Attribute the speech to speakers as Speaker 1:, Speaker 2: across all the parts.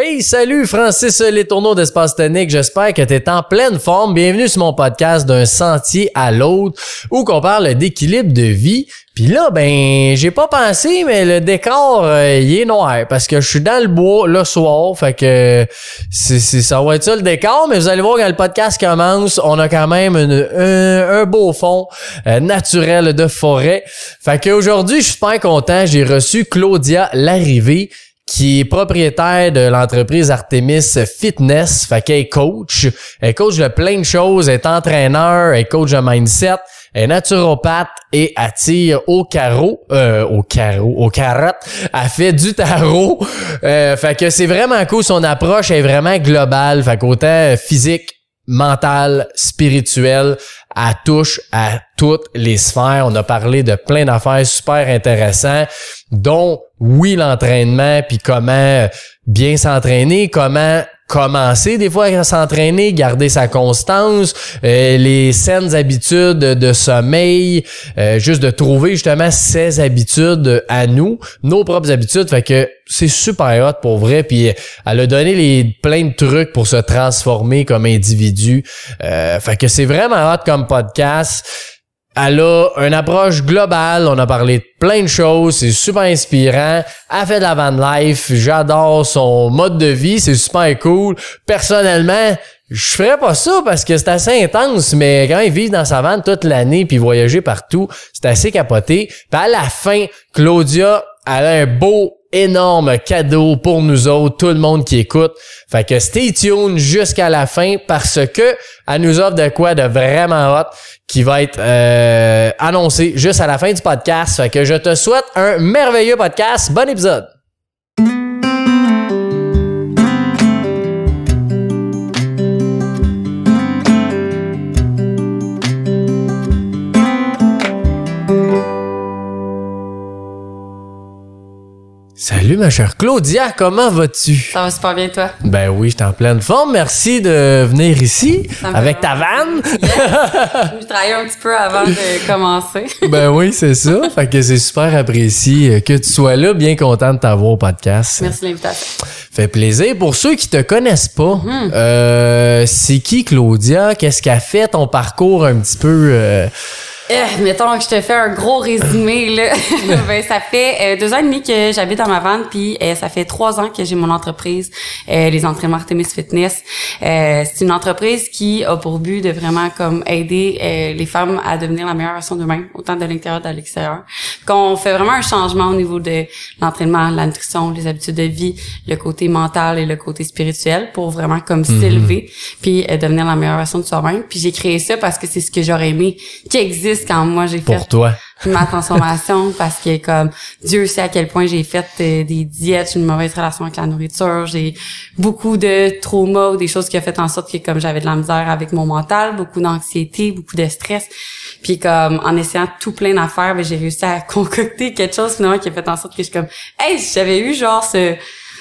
Speaker 1: Hey, salut Francis Letourneau d'Espace Tonique. J'espère que tu es en pleine forme. Bienvenue sur mon podcast d'un sentier à l'autre où qu'on parle d'équilibre de vie. Puis là, ben, j'ai pas pensé, mais le décor, euh, il est noir parce que je suis dans le bois le soir. Fait que c'est, ça va être ça le décor. Mais vous allez voir quand le podcast commence, on a quand même un, beau fond euh, naturel de forêt. Fait qu'aujourd'hui, je suis super content. J'ai reçu Claudia Larrivée qui est propriétaire de l'entreprise Artemis Fitness, fait qu'elle est coach. Elle coach de plein de choses, elle est entraîneur, elle coach de mindset, elle est naturopathe et attire au carreau, euh, au carreau, au carotte. Elle fait du tarot. Euh, fait que c'est vraiment cool, son approche est vraiment globale, fait qu'autant physique, mental, spirituel, elle touche à toutes les sphères. On a parlé de plein d'affaires super intéressantes, dont oui l'entraînement, puis comment bien s'entraîner, comment commencer des fois à s'entraîner, garder sa constance, euh, les saines habitudes de sommeil, euh, juste de trouver justement ses habitudes à nous, nos propres habitudes, fait que c'est super hot pour vrai, puis elle a donné les plein de trucs pour se transformer comme individu, euh, fait que c'est vraiment hot comme podcast. Elle a une approche globale. On a parlé de plein de choses. C'est super inspirant. Elle fait de la van life. J'adore son mode de vie. C'est super cool. Personnellement, je ferais pas ça parce que c'est assez intense, mais quand ils vivent dans sa van toute l'année puis voyager partout, c'est assez capoté. Puis à la fin, Claudia, elle a un beau énorme cadeau pour nous autres, tout le monde qui écoute. Fait que stay tuned jusqu'à la fin parce que elle nous offre de quoi de vraiment hot qui va être euh, annoncé juste à la fin du podcast. Fait que je te souhaite un merveilleux podcast. Bon épisode! Salut ma chère Claudia, comment vas-tu?
Speaker 2: Ça va super bien toi?
Speaker 1: Ben oui, j'étais en pleine forme. Merci de venir ici avec ta vanne.
Speaker 2: Je travaillais un petit peu avant de commencer.
Speaker 1: ben oui, c'est ça. Fait que c'est super apprécié que tu sois là. Bien content de t'avoir au podcast.
Speaker 2: Merci l'invitation.
Speaker 1: Fait plaisir. Pour ceux qui te connaissent pas, mm-hmm. euh, c'est qui Claudia? Qu'est-ce qu'elle fait? Ton parcours un petit peu... Euh,
Speaker 2: eh, mettons que je te fais un gros résumé là. ben, ça fait euh, deux ans et demi que j'habite dans ma vanne, puis euh, ça fait trois ans que j'ai mon entreprise, euh, les entraînements Artemis Fitness. c'est une entreprise qui a pour but de vraiment comme aider les femmes à devenir la meilleure version d'eux-mêmes, autant de l'intérieur que de l'extérieur. Qu'on fait vraiment un changement au niveau de l'entraînement, la nutrition, les habitudes de vie, le côté mental et le côté spirituel pour vraiment comme mhm. s'élever, puis devenir la meilleure version de soi-même. Puis j'ai créé ça parce que c'est ce que j'aurais aimé qui existe quand moi j'ai fait ma transformation parce que comme Dieu sait à quel point j'ai fait des diètes, une mauvaise relation avec la nourriture, j'ai beaucoup de traumas ou des choses qui ont fait en sorte que comme j'avais de la misère avec mon mental, beaucoup d'anxiété, beaucoup de stress. Puis comme en essayant tout plein d'affaires, ben, j'ai réussi à concocter quelque chose finalement qui a fait en sorte que je suis comme hey, j'avais eu genre ce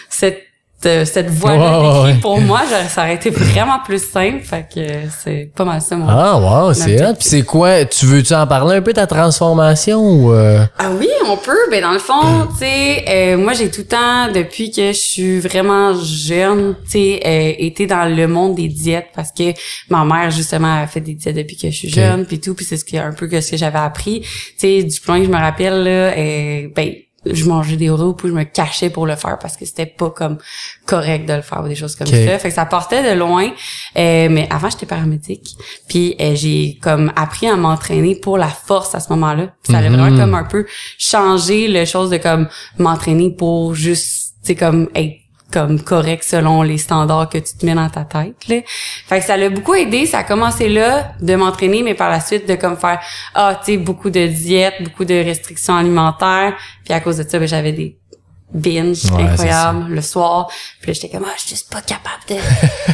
Speaker 2: cette cette voie-là pour moi, ça aurait été vraiment plus simple. Fait que c'est pas mal ça, mon
Speaker 1: Ah, wow, c'est Puis c'est quoi? Tu veux-tu en parler un peu, ta transformation ou... Euh?
Speaker 2: Ah oui, on peut. Ben dans le fond, tu sais, euh, moi, j'ai tout le temps, depuis que je suis vraiment jeune, tu sais, euh, été dans le monde des diètes parce que ma mère, justement, a fait des diètes depuis que je suis jeune, puis tout. Puis c'est ce qui, un peu que ce que j'avais appris. Tu sais, du point que je me rappelle, là, ben je mangeais des Oreos puis je me cachais pour le faire parce que c'était pas comme correct de le faire ou des choses comme ça. Fait que ça portait de loin. Euh, mais avant j'étais paramédic. Puis euh, j'ai comme appris à m'entraîner pour la force à ce moment-là. ça allait vraiment mhm. comme un peu changer le chose de comme m'entraîner pour juste c'est comme être comme correct selon les standards que tu te mets dans ta tête. Là. Fait que ça l'a beaucoup aidé. Ça a commencé là de m'entraîner, mais par la suite de comme faire ah tu sais beaucoup de diètes, beaucoup de restrictions alimentaires. Puis à cause de ça, ben, j'avais des binge incroyables le soir. Puis là, j'étais comme ah je suis juste pas capable de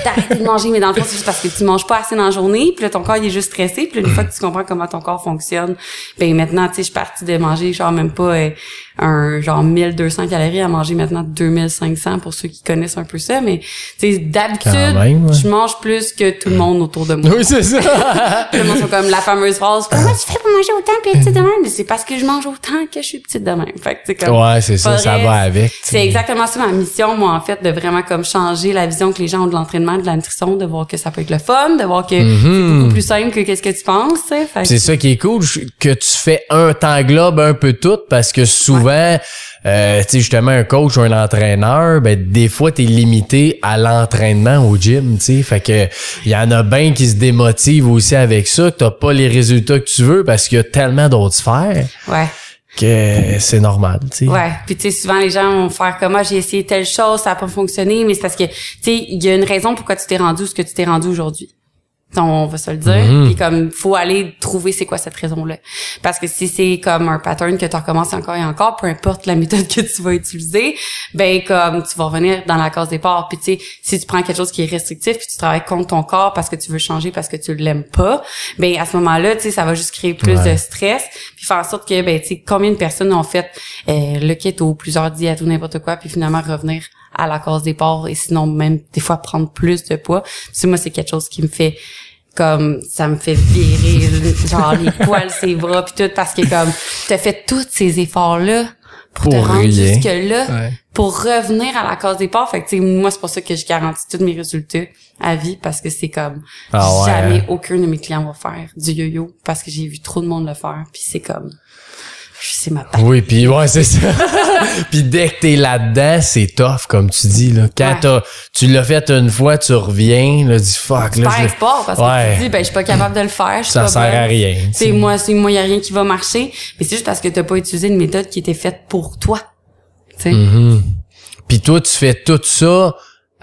Speaker 2: d'arrêter de manger. Mais dans le fond c'est juste parce que tu manges pas assez dans la journée. Puis là ton corps il est juste stressé. Puis là, une fois que tu comprends comment ton corps fonctionne, ben maintenant tu sais je suis partie de manger genre même pas euh, un genre 1200 calories à manger maintenant 2500 pour ceux qui connaissent un peu ça mais tu sais d'habitude
Speaker 1: ouais.
Speaker 2: je mange plus que tout le monde autour de moi
Speaker 1: Oui, c'est ça.
Speaker 2: tout le monde sont comme la fameuse phrase comment tu fais pour manger autant puis être petite de même Mais c'est parce que je mange autant que je suis petite de même fait que c'est comme
Speaker 1: ouais, c'est ça, ça va avec.
Speaker 2: c'est exactement ça ma mission, moi, en fait, de vraiment comme changer la vision que les gens ont de l'entraînement, de la nutrition, de voir que ça peut être le fun, de voir que c'est beaucoup plus simple que qu'est-ce que tu penses,
Speaker 1: Mhm. C'est ça qui est cool, que tu fais un t'englobes un peu tout parce que souvent, euh, tu sais, justement, un coach ou un entraîneur, ben, des fois, t'es limité à l'entraînement au gym, tu sais. Fait que, il y en a bien qui se démotivent aussi avec ça, que t'as pas les résultats que tu veux parce qu'il y a tellement d'autres sphères
Speaker 2: Ouais.
Speaker 1: que c'est normal, tu sais.
Speaker 2: Ouais, puis tu sais souvent les gens vont faire comme moi j'ai essayé telle chose, ça a pas fonctionné, mais c'est parce que tu sais il y a une raison pourquoi tu t'es rendu où ce que tu t'es rendu aujourd'hui. On va se le dire,
Speaker 1: Mhm.
Speaker 2: puis comme faut aller trouver c'est quoi cette raison-là. Parce que si c'est comme un pattern que tu recommences encore et encore, peu importe la méthode que tu vas utiliser, ben comme tu vas revenir dans la case départ. Puis tu sais, si tu prends quelque chose qui est restrictif puis tu travailles contre ton corps parce que tu veux changer parce que tu l'aimes pas, ben à ce moment-là, tu sais ça va juste créer plus
Speaker 1: Ouais.
Speaker 2: de stress puis faire en sorte que ben tu sais combien de personnes ont fait euh, le keto plusieurs diètes ou n'importe quoi puis finalement revenir à la case départ et sinon même des fois prendre plus de poids moi c'est quelque chose qui me fait comme ça me fait virer genre les poils ses bras puis tout parce que comme t'as fait tous ces efforts là pour, te rendre
Speaker 1: rien.
Speaker 2: jusque là
Speaker 1: Ouais.
Speaker 2: pour revenir à la case départ fait que tu sais moi c'est pour ça que je garantis tous mes résultats à vie parce que c'est comme
Speaker 1: Ah ouais,
Speaker 2: jamais
Speaker 1: hein.
Speaker 2: aucun de mes clients va faire du yo-yo parce que j'ai vu trop de monde le faire puis c'est comme c'est ma.
Speaker 1: Oui, puis ouais, c'est ça. puis dès que t'es là-dedans, c'est tough, comme tu dis. Là. Quand
Speaker 2: Ouais.
Speaker 1: t'as- tu l'as fait une fois, tu reviens, là, dis fuck. Là,
Speaker 2: Super
Speaker 1: je-
Speaker 2: sport parce que
Speaker 1: Ouais.
Speaker 2: tu te dis ben je suis pas capable de le faire, je suis
Speaker 1: Ça
Speaker 2: pas
Speaker 1: sert
Speaker 2: bonne.
Speaker 1: à rien, tu
Speaker 2: C'est moi, c'est moi y a rien qui va marcher, mais c'est juste parce que t'as pas utilisé une méthode qui était faite pour toi. Tu sais.
Speaker 1: Mhm. Puis toi, tu fais tout ça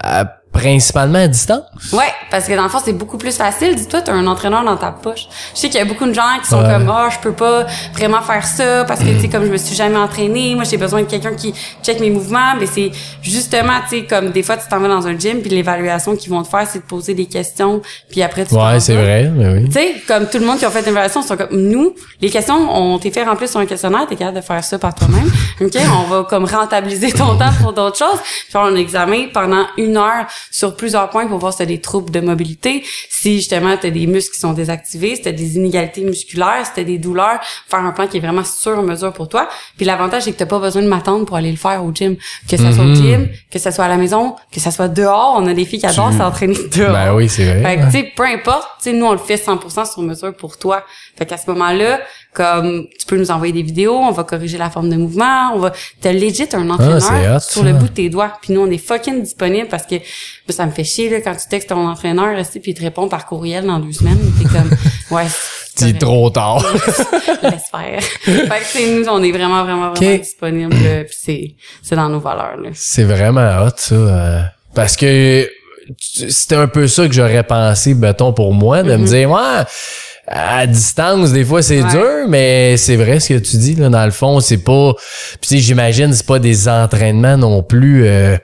Speaker 1: euh, principalement à distance?
Speaker 2: Ouais, parce que dans le fond, c'est beaucoup plus facile. Dis-toi, t'as un entraîneur dans ta poche. Je sais qu'il y a beaucoup de gens qui sont
Speaker 1: Ouais.
Speaker 2: comme, ah, je peux pas vraiment faire ça parce que, tu sais, comme je me suis jamais entraînée, moi, j'ai besoin de quelqu'un qui check mes mouvements. Mais c'est justement, tu sais, comme des fois, tu t'en vas dans un gym puis l'évaluation qu'ils vont te faire, c'est de poser des questions puis après, tu
Speaker 1: Ouais, c'est vrai, mais oui.
Speaker 2: Tu sais, comme tout le monde qui a fait une évaluation, sont comme nous, les questions, on t'est fait remplir sur un questionnaire, t'es capable de faire ça par toi-même. OK? On va comme rentabiliser ton temps pour d'autres choses. Puis on examen pendant une heure sur plusieurs points pour voir si t'as des troubles de mobilité, si justement t'as des muscles qui sont désactivés, si t'as des inégalités musculaires, si t'as des douleurs, faire un plan qui est vraiment sur mesure pour toi. Puis l'avantage, c'est que t'as pas besoin de m'attendre pour aller le faire au gym. Que ça soit au gym, que ça soit à la maison, que ça soit dehors. On a des filles qui adorent s'entraîner dehors.
Speaker 1: Ben oui, c'est vrai.
Speaker 2: Fait que, tu sais, peu importe, tu sais, nous, on le fait 100% sur mesure pour toi. Fait qu'à ce moment-là, comme, tu peux nous envoyer des vidéos, on va corriger la forme de mouvement, on va, t'as legit un
Speaker 1: Ah,
Speaker 2: entraîneur sur le bout de tes doigts. Puis nous, on est fucking disponible parce que, moi, ça me fait chier, là, quand tu textes ton entraîneur, resté, puis il te répond par courriel dans deux semaines, t'es comme, ouais.
Speaker 1: C'est trop tard.
Speaker 2: Laisse faire. fait que, nous, on est vraiment, vraiment, vraiment
Speaker 1: Ok.
Speaker 2: disponible, là, puis c'est, c'est dans nos valeurs, là.
Speaker 1: c'est vraiment hot, ça. euh, parce que c'était un peu ça que j'aurais pensé, mettons, pour moi, de me dire, ouais, à distance, des fois, c'est
Speaker 2: Mhm. Ouais.
Speaker 1: dur, mais c'est vrai ce que tu dis, là, dans le fond, c'est pas... Puis, j'imagine, c'est pas des entraînements non plus... euh,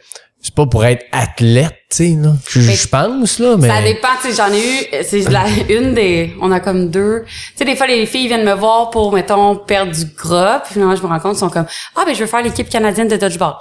Speaker 1: c'est pas pour être athlète, tu sais, là. Je, pense, là, mais...
Speaker 2: Ça dépend, tu sais, j'en ai eu, c'est la, une des, on a comme deux. Tu sais, des fois, les filles viennent me voir pour, mettons, perdre du gras, puis finalement, je me rends compte, ils sont comme, ah, ben, je veux faire l'équipe canadienne de dodgeball.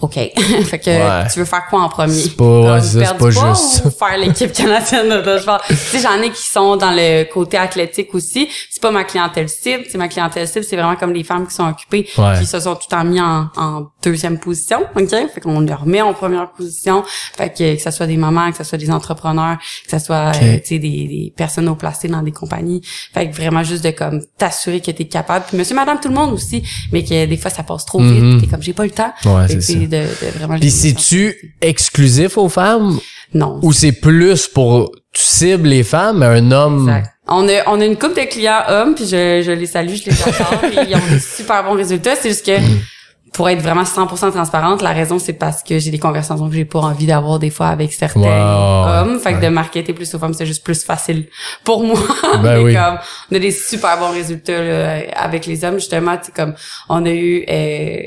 Speaker 2: OK. fait que,
Speaker 1: Ouais.
Speaker 2: tu veux faire quoi en premier?
Speaker 1: C'est pas- ouais, c'est pas juste
Speaker 2: ou faire l'équipe canadienne de dodgeball? tu sais, j'en ai qui sont dans le côté athlétique aussi. C'est pas ma clientèle cible. C'est ma clientèle cible, c'est vraiment comme les femmes qui sont occupées,
Speaker 1: Ouais.
Speaker 2: qui se sont tout temps mis en, en deuxième position. OK? Fait qu'on les remet en première position. Fait que, que ce soit des mamans, que ce soit des entrepreneurs, que ce soit, euh, tu sais, des, des personnes haut placées dans des compagnies. Fait que vraiment juste de comme t'assurer que t'es capable. Puis monsieur, madame, tout le monde aussi. Mais que des fois, ça passe trop vite.
Speaker 1: Mhm.
Speaker 2: T'es comme, j'ai pas le temps.
Speaker 1: Ouais, c'est
Speaker 2: de, de vraiment
Speaker 1: Puis c'est-tu exclusif aux femmes?
Speaker 2: Non.
Speaker 1: ou c'est plus pour... Tu cibles les femmes, mais un homme...
Speaker 2: Exact. On a, on a une couple de clients hommes, puis je, je les salue, je les adore, puis ils ont des super bons résultats. C'est juste que, pour être vraiment 100% transparente, la raison, c'est parce que j'ai des conversations que j'ai pas envie d'avoir des fois avec certains hommes. Fait que
Speaker 1: ouais.
Speaker 2: de marketer plus aux femmes, c'est juste plus facile pour moi.
Speaker 1: Ben
Speaker 2: Mais
Speaker 1: oui.
Speaker 2: comme, on a des super bons résultats là, avec les hommes, justement. Comme, on a eu... euh,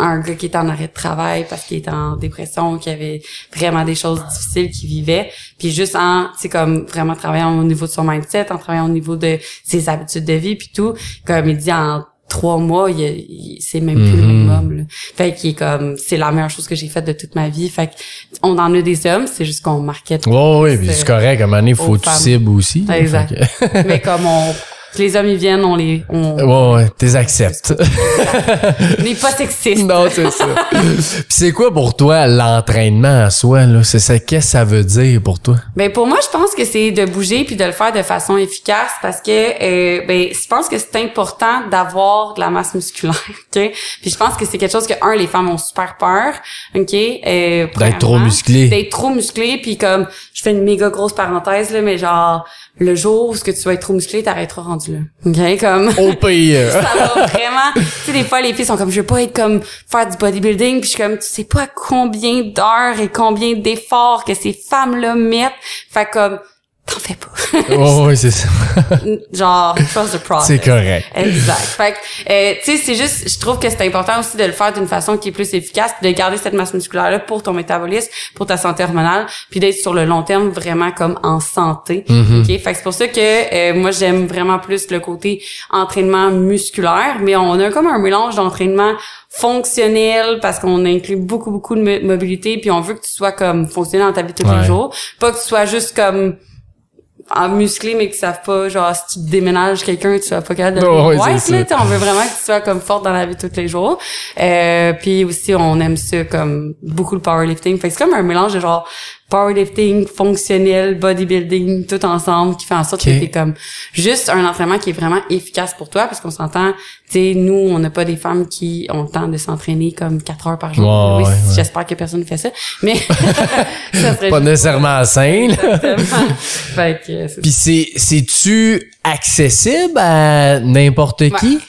Speaker 2: un gars qui était en arrêt de travail parce qu'il était en dépression, qui avait vraiment des choses difficiles qu'il vivait. Puis juste en, sais, comme vraiment travaillant au niveau de son mindset, en travaillant au niveau de ses habitudes de vie puis tout, comme il dit en trois mois, il, il- c'est même plus le
Speaker 1: Mhm.
Speaker 2: minimum. Là. Fait qu'il est comme, c'est la meilleure chose que j'ai faite de toute ma vie. Fait on en a des hommes, c'est juste qu'on marquait.
Speaker 1: Ouais, ouais, puis c'est correct. À un moment donné, faut que tu cibles aussi.
Speaker 2: Exact.
Speaker 1: que-
Speaker 2: Mais comme on, les hommes ils viennent, on les, on,
Speaker 1: Ouais, ouais, t'es acceptes.
Speaker 2: on n'est pas sexiste.
Speaker 1: non, c'est ça. Puis c'est quoi pour toi l'entraînement en soi, là? C'est ça, qu'est-ce que ça veut dire pour toi?
Speaker 2: Ben pour moi, je pense que c'est de bouger puis de le faire de façon efficace parce que euh, ben je pense que c'est important d'avoir de la masse musculaire, ok? Puis je pense que c'est quelque chose que un les femmes ont super peur, ok? Euh,
Speaker 1: D'être trop musclé.
Speaker 2: D'être trop musclé puis comme je fais une méga grosse parenthèse là, mais genre le jour où ce que tu vas être trop musclé, t'arrêteras rendu là, ok Comme
Speaker 1: Au pire.
Speaker 2: ça va vraiment. Tu sais, des fois, les filles sont comme, je veux pas être comme, faire du bodybuilding, puis je suis comme, tu sais pas combien d'heures et combien d'efforts que ces femmes-là mettent. Fait comme, t'en fais pas.
Speaker 1: Oh, ouais, c'est ça.
Speaker 2: Genre, trust the process.
Speaker 1: C'est correct.
Speaker 2: Exact. Fait que, euh, tu sais, c'est juste, je trouve que c'est important aussi de le faire d'une façon qui est plus efficace, de garder cette masse musculaire-là pour ton métabolisme, pour ta santé hormonale, puis d'être sur le long terme vraiment comme en santé.
Speaker 1: Mm-hmm.
Speaker 2: OK? Fait que c'est pour ça que euh, moi, j'aime vraiment plus le côté entraînement musculaire, mais on a comme un mélange d'entraînement fonctionnel parce qu'on inclut beaucoup, beaucoup de mo- mobilité, puis on veut que tu sois comme fonctionnel dans ta vie tous
Speaker 1: Ouais.
Speaker 2: les jours. Pas que tu sois juste comme en musclé mais qui savent pas genre si tu déménages quelqu'un tu vas pas capable de
Speaker 1: Oh, ouais, c'est
Speaker 2: là, on veut vraiment que tu sois comme forte dans la vie tous les jours. Euh, puis aussi on aime ça comme beaucoup le powerlifting. Fait que c'est comme un mélange de genre powerlifting fonctionnel bodybuilding tout ensemble qui fait en sorte que t'es comme juste un entraînement qui est vraiment efficace pour toi parce qu'on s'entend tu sais nous on n'a pas des femmes qui ont le temps de s'entraîner comme quatre heures par jour. Oui
Speaker 1: ouais, ouais.
Speaker 2: j'espère que personne ne fait ça mais ça serait
Speaker 1: Pas nécessairement sain,
Speaker 2: fait que c'est
Speaker 1: Puis c'est, c'est-tu accessible à n'importe qui?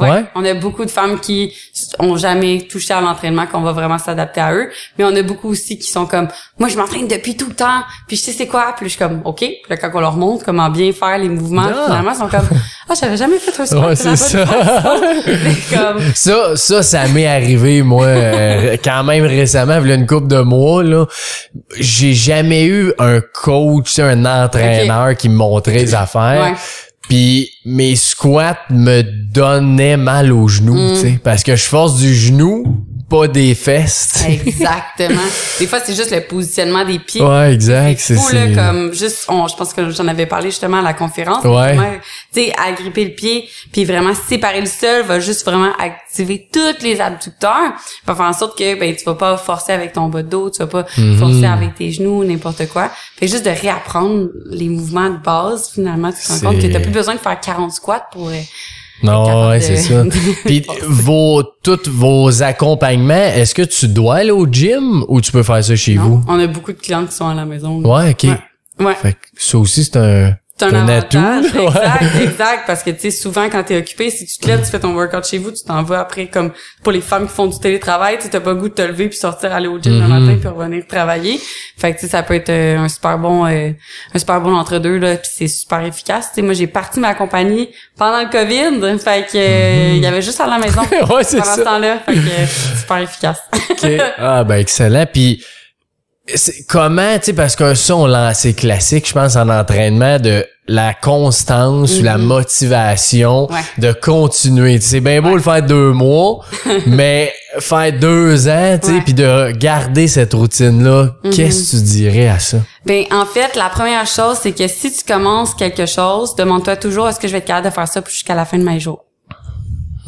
Speaker 2: Ouais. On a beaucoup de femmes qui ont jamais touché à l'entraînement, qu'on va vraiment s'adapter à eux. Mais on a beaucoup aussi qui sont comme, moi, je m'entraîne depuis tout le temps, puis je sais c'est quoi. Puis je suis comme, OK. Puis là, quand on leur montre comment bien faire les mouvements,
Speaker 1: Ah.
Speaker 2: finalement, ils sont comme, ah, j'avais jamais fait un sport.
Speaker 1: Ouais, c'est ça.
Speaker 2: comme,
Speaker 1: Ça, ça, ça m'est arrivé, moi, euh, quand même récemment, il y a une couple de mois, là. J'ai jamais eu un coach, un entraîneur qui me montrait les affaires.
Speaker 2: Ouais.
Speaker 1: Puis mes squats me donnaient mal aux genoux,
Speaker 2: Mm.
Speaker 1: tu sais, parce que je force du genou, pas des fesses.
Speaker 2: exactement. Des fois, c'est juste le positionnement des pieds.
Speaker 1: Ouais, exact.
Speaker 2: C'est fou, là, comme juste, on, je pense que j'en avais parlé justement à la conférence.
Speaker 1: Ouais.
Speaker 2: Tu sais, agripper le pied, puis vraiment séparer le sol va juste vraiment activer tous les abducteurs, va faire en sorte que ben tu vas pas forcer avec ton bas de dos, tu vas pas
Speaker 1: Mhm.
Speaker 2: forcer avec tes genoux, n'importe quoi. Fait juste de réapprendre les mouvements de base, finalement, tu te rends compte que t'as plus besoin de faire 40 squats pour... euh,
Speaker 1: Non, ouais,
Speaker 2: de-
Speaker 1: c'est ça. Puis vos tous vos accompagnements, est-ce que tu dois aller au gym ou tu peux faire ça chez
Speaker 2: non? On a beaucoup de clients qui sont à la maison.
Speaker 1: vous? Ouais, ok.
Speaker 2: Ouais. Ouais.
Speaker 1: Fait que ça aussi, c'est un,
Speaker 2: C'est un,
Speaker 1: un
Speaker 2: avantage.
Speaker 1: atout. Ouais.
Speaker 2: Exact, exact. Parce que, tu sais, souvent, quand t'es occupé, si tu te lèves, tu fais ton workout chez vous, tu t'en vas après, comme pour les femmes qui font du télétravail, tu t'as pas le goût de te lever puis sortir aller au gym le
Speaker 1: Mhm.
Speaker 2: matin puis revenir travailler. Fait que, tu sais, ça peut être euh, un super bon, euh, un super bon entre-deux, là, puis c'est super efficace. Tu sais, moi, j'ai parti ma compagnie pendant le COVID. Fait que, euh, il y avait juste à la maison.
Speaker 1: Ouais, c'est
Speaker 2: pendant
Speaker 1: ça.
Speaker 2: ce temps-là. Fait que, super efficace.
Speaker 1: OK. Ah, ben, excellent. Puis, comment, tu sais, parce que ça, on l'a, c'est classique, je pense, en entraînement, de la constance ou la motivation
Speaker 2: Mhm. Ouais.
Speaker 1: de continuer. Tu sais, C'est bien beau le faire deux mois, mais faire deux ans, tu sais, puis de garder cette routine-là, qu'est-ce que tu dirais à ça?
Speaker 2: Ben en fait, la première chose, c'est que si tu commences quelque chose, demande-toi toujours est-ce que je vais être capable de faire ça jusqu'à la fin de mes jours?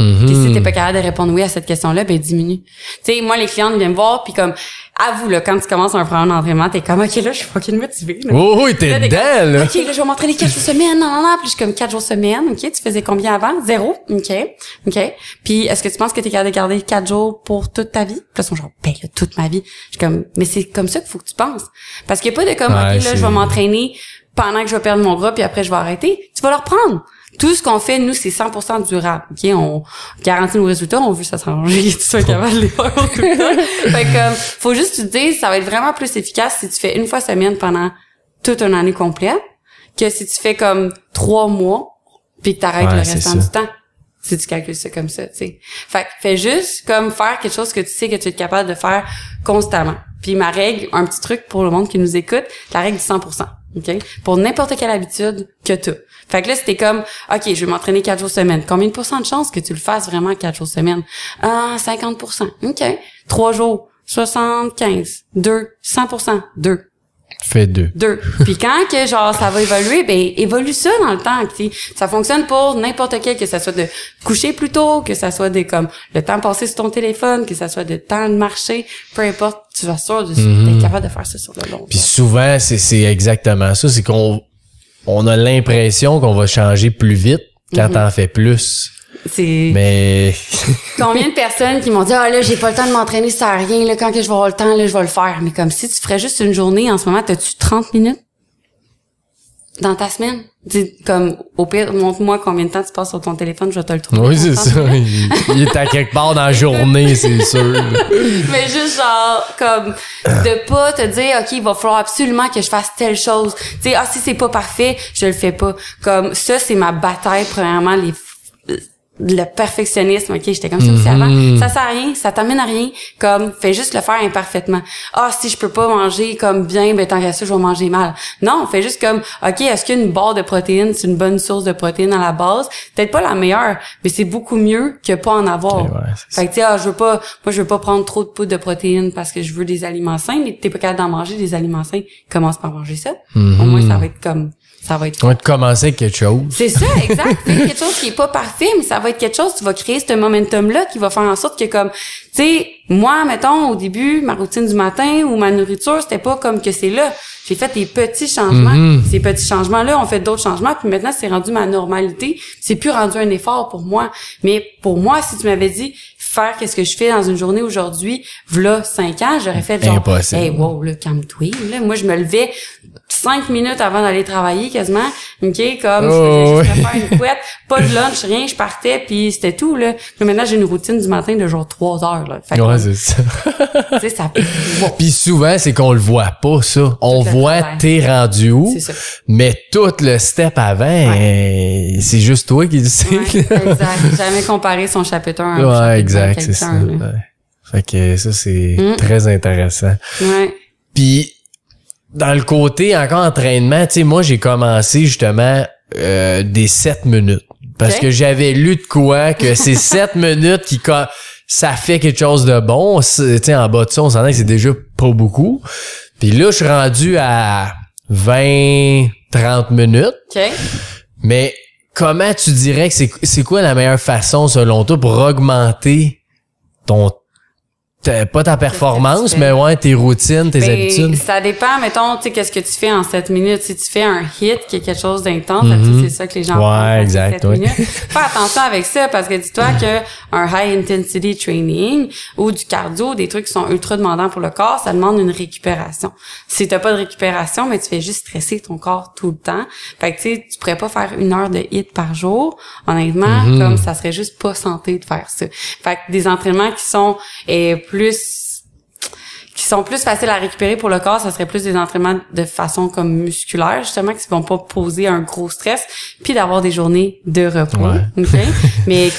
Speaker 1: Mhm.
Speaker 2: Puis si t'es pas capable de répondre oui à cette question-là, ben diminue. Tu sais, moi les clientes viennent me voir puis comme avoue là quand tu commences un programme d'entraînement, t'es comme OK là, je suis fucking motivée. Là.
Speaker 1: Oh, oui, t'es dedans, là.
Speaker 2: OK, là, je vais m'entraîner quatre jours semaine, non, non, non. Puis je suis comme quatre jours semaine. OK, tu faisais combien avant? Zéro. OK. OK. Puis est-ce que tu penses que t'es capable de garder quatre jours pour toute ta vie? Puis là, ils sont genre, ben là, toute ma vie. Je suis comme, mais c'est comme ça qu'il faut que tu penses. Parce qu'il n'y a pas de comme,
Speaker 1: Ouais,
Speaker 2: OK, là, je vais m'entraîner pendant que je vais perdre mon gras, puis après, je vais arrêter. Tu vas le reprendre. Tout ce qu'on fait, nous, c'est 100% durable. OK? On garantit nos résultats, on veut que ça s'arranger, tu sois capable de les tout le. Fait que, comme, faut juste te dire, ça va être vraiment plus efficace si tu fais une fois semaine pendant toute une année complète que si tu fais comme trois mois puis que t'arrêtes
Speaker 1: Ouais,
Speaker 2: le restant
Speaker 1: ça.
Speaker 2: du temps. Si tu calcules ça comme ça, tu sais. Fait que fais juste comme faire quelque chose que tu sais que tu es capable de faire constamment. Puis ma règle, un petit truc pour le monde qui nous écoute, la règle du 100%. OK? Pour n'importe quelle habitude que tu Fait que là, c'était comme, OK, je vais m'entraîner quatre jours semaine. Combien de pourcents de chances que tu le fasses vraiment quatre jours semaine? Ah, 50% OK? Trois jours, 75. Deux, 100% Deux.
Speaker 1: Fais deux.
Speaker 2: Deux. Puis quand que genre ça va évoluer, ben évolue ça dans le temps. sais. Ça fonctionne pour n'importe quel, que ça soit de coucher plus tôt, que ça soit des comme le temps passé sur ton téléphone, que ça soit de temps de marcher, peu importe, tu vas sûr de mm capable de faire ça sur le long.
Speaker 1: Puis souvent c'est exactement ça, c'est qu'on on a l'impression qu'on va changer plus vite quand mm t'en fais plus.
Speaker 2: C'est.
Speaker 1: Mais.
Speaker 2: Combien de personnes qui m'ont dit, ah là, j'ai pas le temps de m'entraîner, ça sert à rien, là, quand que je vais avoir le temps, là, je vais le faire. Mais comme si tu ferais juste une journée, en ce moment, t'as-tu 30 minutes? Dans ta semaine? Dis, comme, au pire, montre-moi combien de temps tu passes sur ton téléphone, je vais te le trouver.
Speaker 1: Oui, c'est ça. Il, est à quelque part dans la journée, c'est sûr.
Speaker 2: Mais juste genre, comme, de pas te dire, OK, il va falloir absolument que je fasse telle chose. Tu sais, ah, si c'est pas parfait, je le fais pas. Comme, ça, c'est ma bataille, premièrement, les le perfectionnisme, ok, j'étais comme ça aussi avant. Mhm. Ça sert à rien, ça t'amène à rien. Comme, fais juste le faire imparfaitement. Ah, si je peux pas manger comme bien, ben tant qu'à ça, je vais manger mal. Non, fais juste comme, ok, est-ce qu'une barre de protéines, c'est une bonne source de protéines à la base? Peut-être pas la meilleure, mais c'est beaucoup mieux que pas en avoir. fait que tu sais, ah, je veux pas, moi je veux pas prendre trop de poudre de protéines parce que je veux des aliments sains, mais t'es pas capable d'en manger des aliments sains, commence par manger ça. Au moins ça va être comme ça va être.
Speaker 1: On va commencer avec quelque chose.
Speaker 2: C'est ça, exact. quelque chose qui est pas parfait, mais ça va être quelque chose, tu vas créer ce momentum-là qui va faire en sorte que comme, tu sais, moi, mettons, au début, ma routine du matin ou ma nourriture, c'était pas comme que c'est là. J'ai fait des petits changements. Mm-hmm. Ces petits changements-là ont fait d'autres changements, puis maintenant, c'est rendu ma normalité. C'est plus rendu un effort pour moi. Mais pour moi, si tu m'avais dit, faire qu'est-ce que je fais dans une journée aujourd'hui, voilà cinq ans, j'aurais fait genre,
Speaker 1: Impossible.
Speaker 2: hey, wow, là, calme-toi, là. Moi, je me levais cinq minutes avant d'aller travailler quasiment, ok, comme je faisais faire une couette, pas de lunch, rien, je partais, puis c'était tout, là. Mais maintenant, j'ai une routine du matin de genre trois heures, là.
Speaker 1: Fait ouais, c'est ça.
Speaker 2: tu sais, ça
Speaker 1: Puis souvent, c'est qu'on le voit pas, ça. On voit t'es rendu où, ça. mais tout le step avant, c'est juste toi qui le sais.
Speaker 2: exact. Jamais comparé son chapitre 1
Speaker 1: Ouais, exact, c'est ça. Fait que ça, c'est mm. très intéressant.
Speaker 2: Ouais.
Speaker 1: Puis dans le côté encore entraînement, tu sais, moi j'ai commencé justement euh, des 7 minutes. Parce que j'avais lu de quoi que c'est 7 minutes qui ça fait quelque chose de bon. Tu en bas de ça, on s'en que c'est déjà pas beaucoup. Puis là, je suis rendu à 20, 30 minutes.
Speaker 2: OK.
Speaker 1: Mais comment tu dirais que c'est, c'est quoi la meilleure façon selon toi pour augmenter ton pas ta performance, mais ouais, tes routines, tes ben, habitudes.
Speaker 2: Ça dépend, mettons, tu sais, qu'est-ce que tu fais en 7 minutes. Si tu fais un hit, qui est quelque chose d'intense,
Speaker 1: mm-hmm.
Speaker 2: c'est ça que les gens
Speaker 1: ouais, exact, 7 minutes.
Speaker 2: Fais attention avec ça, parce que dis-toi que un high intensity training ou du cardio, des trucs qui sont ultra demandants pour le corps, ça demande une récupération. Si t'as pas de récupération, mais tu fais juste stresser ton corps tout le temps. Fait que tu sais, tu pourrais pas faire une heure de hit par jour. Honnêtement, mm-hmm. comme ça serait juste pas santé de faire ça. Fait que des entraînements qui sont eh, plus qui sont plus faciles à récupérer pour le corps, ça serait plus des entraînements de façon comme musculaire, justement, qui vont pas poser un gros stress, puis d'avoir des journées de repos. Mais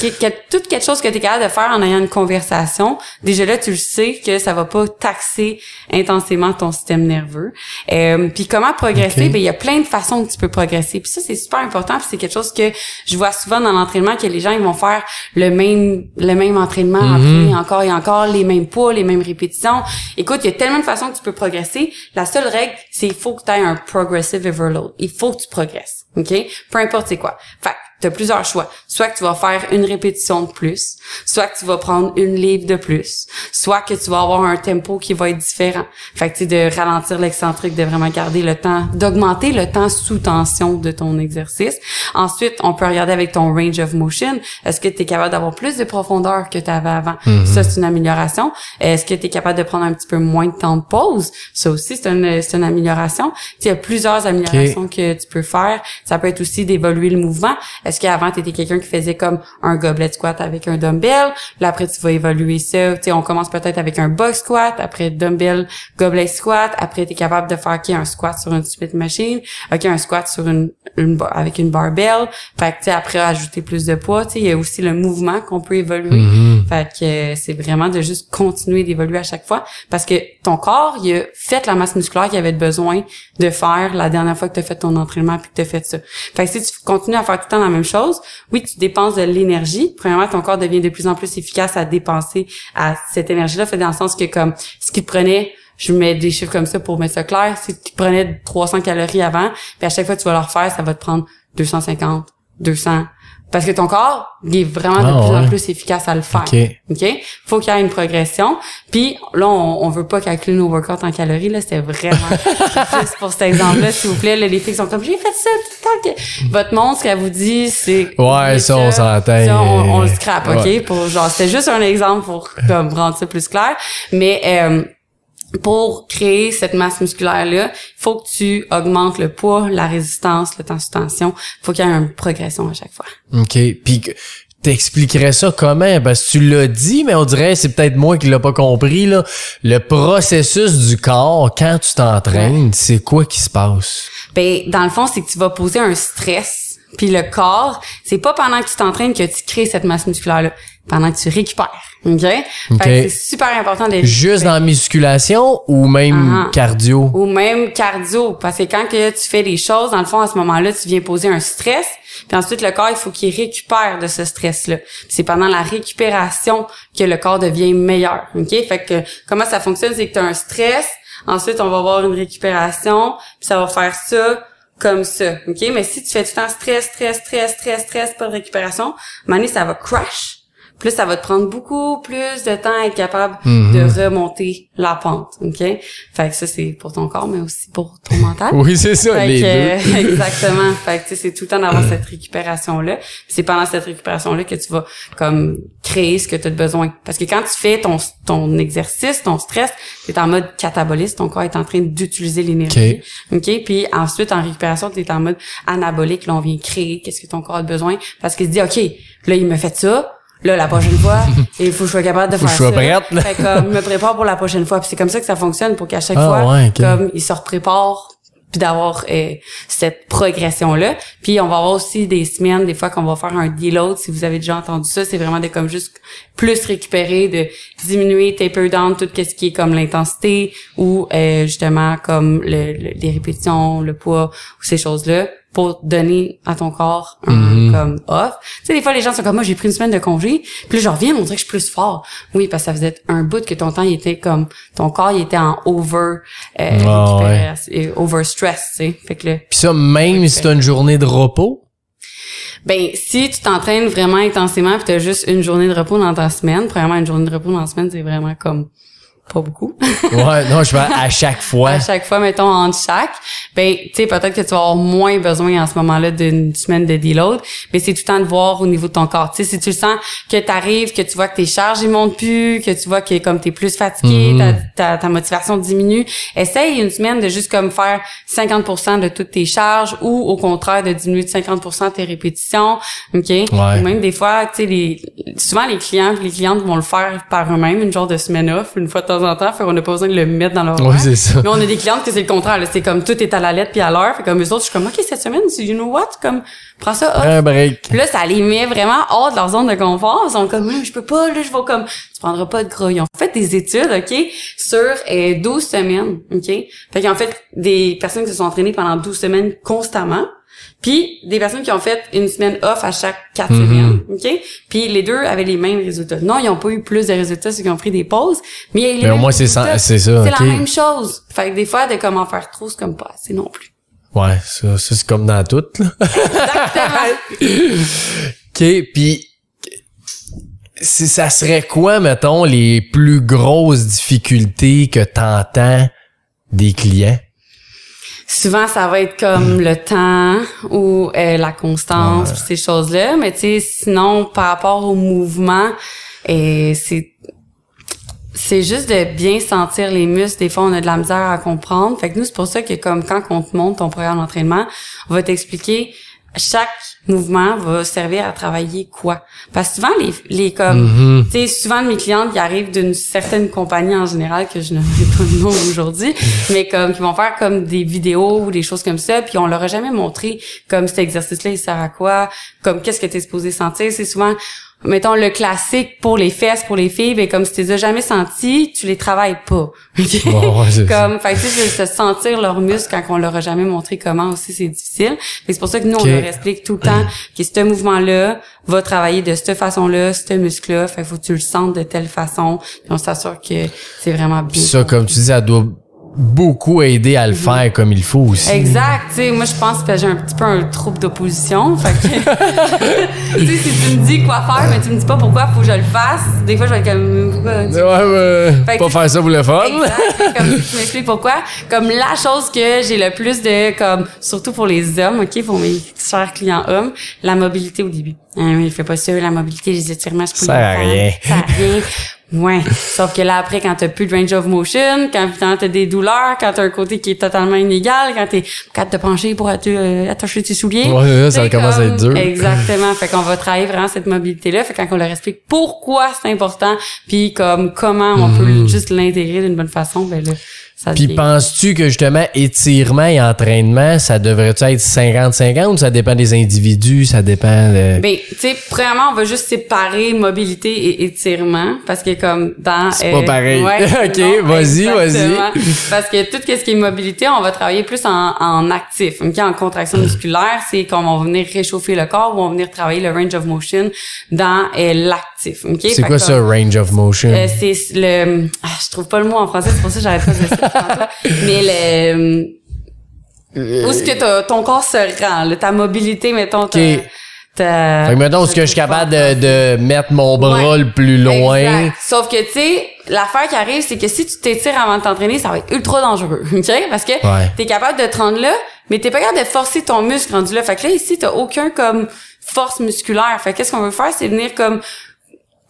Speaker 2: toute quelque chose que tu es capable de faire en ayant une conversation, déjà là, tu le sais que ça va pas taxer intensément ton système nerveux. Euh, puis comment progresser? Ben, il y a plein de façons que tu peux progresser. Puis ça, c'est super important, puis c'est quelque chose que je vois souvent dans l'entraînement, que les gens, ils vont faire le même le même entraînement, mm encore et encore, les mêmes poids, les mêmes répétitions. Écoute, il y a tellement de façons que tu peux progresser. La seule règle, c'est il faut que tu aies un progressive overload. Il faut que tu progresses. OK? Peu importe c'est quoi. Fait tu as plusieurs choix. Soit que tu vas faire une répétition de plus, soit que tu vas prendre une livre de plus, soit que tu vas avoir un tempo qui va être différent. Fait que tu de ralentir l'excentrique, de vraiment garder le temps, d'augmenter le temps sous tension de ton exercice. Ensuite, on peut regarder avec ton range of motion. Est-ce que tu es capable d'avoir plus de profondeur que tu avais avant? Mm-hmm. Ça, c'est une amélioration. Est-ce que tu es capable de prendre un petit peu moins de temps de pause? Ça aussi, c'est une, une amélioration. Il y a plusieurs améliorations que tu peux faire. Ça peut être aussi d'évoluer le mouvement. Est-ce qu'avant, tu étais quelqu'un qui faisait comme un gobelet squat avec un dumbbell? Là, après, tu vas évoluer ça. Tu sais, on commence peut-être avec un box squat, après dumbbell, gobelet squat. Après, tu es capable de faire okay, un squat sur une split machine. OK, un squat sur une, avec une barbell. Fait que, tu sais, après, ajouter plus de poids. Tu sais, il y a aussi le mouvement qu'on peut évoluer.
Speaker 1: Mm-hmm.
Speaker 2: Fait que c'est vraiment de juste continuer d'évoluer à chaque fois parce que ton corps, il a fait la masse musculaire qu'il avait besoin de faire la dernière fois que tu as fait ton entraînement puis que tu as fait ça. Fait que si tu continues à faire tout le temps la même chose, oui, tu dépenses de l'énergie. Premièrement, ton corps devient de plus en plus efficace à dépenser à cette énergie-là. Fait dans le sens que comme ce qui te prenait je mets des chiffres comme ça pour mettre ça clair, si tu prenais 300 calories avant, puis à chaque fois que tu vas le refaire, ça va te prendre 250, 200, parce que ton corps, il est vraiment de
Speaker 1: Ah,
Speaker 2: plus en plus efficace à le faire.
Speaker 1: OK.
Speaker 2: OK? Faut qu'il y ait une progression. Puis là, on, on veut pas calculer nos workouts en calories. Là, c'était vraiment juste pour cet exemple-là, s'il vous plaît. Là, les filles sont comme, j'ai fait ça tout le temps. que- Votre montre, ce qu'elle vous dit, c'est...
Speaker 1: Ouais, ça, on s'entend.
Speaker 2: Ça, on, on le scrape, OK?
Speaker 1: Ouais.
Speaker 2: Pour, genre, c'était juste un exemple pour comme, rendre ça plus clair. Mais... Euh, pour créer cette masse musculaire-là, il faut que tu augmentes le poids, la résistance, le temps sous tension. Il faut qu'il y ait une progression à chaque fois.
Speaker 1: OK. Puis que- t'expliquerais ça comment? Parce que tu l'as dit, mais on dirait c'est peut-être moi qui l'ai pas compris. Là. Le processus du corps, quand tu t'entraînes, c'est quoi qui se passe?
Speaker 2: Ben, dans le fond, c'est que tu vas poser un stress. Puis le corps, c'est pas pendant que tu t'entraînes que tu crées cette masse musculaire-là. Pendant que tu récupères. OK? Fait
Speaker 1: OK.
Speaker 2: que c'est super important de
Speaker 1: Juste dans la musculation ou même
Speaker 2: Ah.
Speaker 1: cardio?
Speaker 2: ou même cardio parce que quand que tu fais des choses dans le fond à ce moment-là tu viens poser un stress puis ensuite le corps il faut qu'il récupère de ce stress là c'est pendant la récupération que le corps devient meilleur OK? Fait que comment ça fonctionne c'est que tu as un stress ensuite on va avoir une récupération puis ça va faire ça comme ça OK? Mais si tu fais tout le temps stress stress stress stress stress pas de récupération à un ça va crash plus ça va te prendre beaucoup plus de temps à être capable
Speaker 1: Mhm.
Speaker 2: de remonter la pente, OK? Fait que ça, c'est pour ton corps, mais aussi pour ton mental.
Speaker 1: Oui, c'est ça,
Speaker 2: Fait
Speaker 1: les
Speaker 2: que,
Speaker 1: deux.
Speaker 2: euh, exactement. Fait que, tu sais, c'est tout le temps d'avoir cette récupération-là. C'est pendant cette récupération-là que tu vas, comme, créer ce que tu as besoin. Parce que quand tu fais ton, ton exercice, ton stress, tu es en mode cataboliste, ton corps est en train d'utiliser l'énergie. OK? Puis ensuite, en récupération, tu es en mode anabolique. Là, on vient créer qu'est-ce que ton corps a besoin. Parce qu'il se dit, OK, là, il me fait ça. Là, la prochaine fois, il faut que je sois capable de
Speaker 1: Faut
Speaker 2: faire
Speaker 1: je sois
Speaker 2: ça.
Speaker 1: prête, là.
Speaker 2: Fait comme, me prépare pour la prochaine fois. Puis c'est comme ça que ça fonctionne pour qu'à chaque
Speaker 1: Ah,
Speaker 2: fois,
Speaker 1: ouais,
Speaker 2: comme il se prépare puis d'avoir euh, cette progression là puis on va avoir aussi des semaines des fois qu'on va faire un deload si vous avez déjà entendu ça c'est vraiment de comme juste plus récupérer de diminuer taper down tout ce qui est comme l'intensité ou euh, justement comme le, le- les répétitions le poids ou ces choses là pour donner à ton corps un
Speaker 1: Mhm.
Speaker 2: comme off. Tu sais, des fois, les gens sont comme moi, j'ai pris une semaine de congé, puis là, je reviens, on dirait que je suis plus fort. Oui, parce que ça faisait un bout que ton temps, il était comme, ton corps, il était en over, euh,
Speaker 1: Ah,
Speaker 2: over stress, tu sais. Fait que là,
Speaker 1: Puis ça, même si t'as une journée de repos?
Speaker 2: ben, si tu t'entraînes vraiment intensément puis t'as juste une journée de repos dans ta semaine, premièrement, une journée de repos dans la semaine, c'est vraiment comme pas beaucoup.
Speaker 1: Ouais, non, je vais à chaque fois.
Speaker 2: à chaque fois, mettons, entre chaque, ben, tu sais, peut-être que tu vas avoir moins besoin en ce moment-là d'une semaine de deload, mais c'est tout le temps de voir au niveau de ton corps. Tu sais, si tu le sens que t'arrives, que tu vois que tes charges, ils montent plus, que tu vois que comme t'es plus fatigué,
Speaker 1: Mhm.
Speaker 2: ta, ta, ta motivation diminue, essaye une semaine de juste comme faire 50% de toutes tes charges ou au contraire de diminuer de 50% tes répétitions, OK? Ou même des fois, tu sais, les, souvent les clients les clientes vont le faire par eux-mêmes, une genre de semaine off, une fois de temps en temps, fait qu'on n'a pas besoin de le mettre dans leur
Speaker 1: Ouais, c'est ça.
Speaker 2: mais on a des clientes que c'est le contraire. C'est comme tout est à la lettre puis à l'heure. Fait comme eux autres, je suis comme, OK, cette semaine, you know what? Comme, prends ça off.
Speaker 1: Un break.
Speaker 2: Puis là, ça les met vraiment hors de leur zone de confort. Ils sont comme, je peux pas, là, je vais comme, tu prendras pas de gras. Ils ont fait des études, OK, sur euh, 12 semaines, OK? Fait ont fait des personnes qui se sont entraînées pendant 12 semaines constamment. Puis des personnes qui ont fait une semaine off à chaque quatre
Speaker 1: Mhm.
Speaker 2: semaines, OK? Puis les deux avaient les mêmes résultats. Non, ils ont pas eu plus de résultats ceux qui ont pris des pauses, mais, les
Speaker 1: Mais au moins, c'est ça- c'est ça,
Speaker 2: C'est la même chose. Fait que des fois, de comment faire trop, c'est comme pas assez non plus.
Speaker 1: Ouais, ça, ça c'est comme dans tout, là.
Speaker 2: Exactement.
Speaker 1: OK, puis si ça serait quoi, mettons, les plus grosses difficultés que t'entends des clients?
Speaker 2: Souvent, ça va être comme le temps ou euh, la constance, pis ces choses-là. Mais tu sais, sinon, par rapport au mouvement, euh, c'est c'est juste de bien sentir les muscles. Des fois, on a de la misère à comprendre. Fait que nous, c'est pour ça que comme quand on te montre ton programme d'entraînement, on va t'expliquer chaque mouvement va servir à travailler quoi? Parce que souvent, les, les comme,
Speaker 1: Mhm.
Speaker 2: tu sais, souvent mes clientes qui arrivent d'une certaine compagnie en général, que je ne sais pas le nom aujourd'hui, mais comme, qui vont faire comme des vidéos ou des choses comme ça, puis on leur a jamais montré comme cet exercice-là, il sert à quoi, comme qu'est-ce que tu es supposé sentir? C'est souvent, mettons le classique pour les fesses pour les filles ben comme si tu les as jamais sentis tu les travailles pas. Ok?
Speaker 1: Bon, ouais, c'est ça.
Speaker 2: comme fait que tu sais se sentir leurs muscles quand on leur a jamais montré comment aussi c'est difficile. C'est pour ça que nous on leur explique tout le temps que ce mouvement là va travailler de cette façon là ce muscle là fait faut que tu le sentes de telle façon. Puis on s'assure que c'est vraiment bien.
Speaker 1: Ça, comme tu dis, ça doit beaucoup aider à le faire comme il faut aussi.
Speaker 2: Exact, tu sais, moi je pense que j'ai un petit peu un trouble d'opposition, fait que tu sais si tu me dis quoi faire mais tu me dis pas pourquoi faut que je le fasse, des fois je vais être comme pourquoi
Speaker 1: Ouais,
Speaker 2: que
Speaker 1: Pas faire ça pour le fun.
Speaker 2: Exact. comme tu m'expliques pourquoi comme la chose que j'ai le plus de comme surtout pour les hommes ok pour mes chers clients hommes la mobilité au début hein, mais il fait pas ça la mobilité les étirements je peux
Speaker 1: Ça rien.
Speaker 2: ça sert à rien Ouais, sauf que là après quand t'as plus de range of motion, quand quand t'as des douleurs, quand t'as un côté qui est totalement inégal, quand t'es quand te pencher pour atta- euh, attacher tes souliers.
Speaker 1: Ouais, là, ça commence à être dur.
Speaker 2: Exactement, fait qu'on va travailler vraiment cette mobilité là, fait quand on leur explique pourquoi c'est important, puis comme comment on peut juste l'intégrer d'une bonne façon, ben là ça.
Speaker 1: Puis penses-tu que justement étirement et entraînement, ça devrait-tu être 50-50 ou ça dépend des individus, ça dépend de...
Speaker 2: Ben, tu sais, premièrement, on va juste séparer mobilité et étirement parce que comme dans
Speaker 1: C'est pas pareil. Ok,
Speaker 2: non,
Speaker 1: vas-y,
Speaker 2: exactement. Parce que tout ce qui est mobilité, on va travailler plus en, en actif, ok, en contraction musculaire, c'est comme on va venir réchauffer le corps ou on va venir travailler le range of motion dans euh, l'actif, ok?
Speaker 1: C'est quoi ça, range of motion?
Speaker 2: euh, c'est le ah, je trouve pas le mot en français c'est pour ça que j'arrête pas de dire ça. mais le où est-ce que ton corps se rend là, ta mobilité mettons ta,
Speaker 1: Ok.
Speaker 2: ta-
Speaker 1: fait que mettons, est-ce que je suis capable de, de mettre mon bras
Speaker 2: Ouais.
Speaker 1: le plus loin?
Speaker 2: Exact. Sauf que, tu sais, l'affaire qui arrive, c'est que si tu t'étires avant de t'entraîner, ça va être ultra dangereux. OK? Parce que
Speaker 1: Ouais.
Speaker 2: t'es capable de te rendre là, mais t'es pas capable de forcer ton muscle rendu là. Fait que là, ici, t'as aucun, comme, force musculaire. Fait que qu'est-ce qu'on veut faire, c'est venir, comme,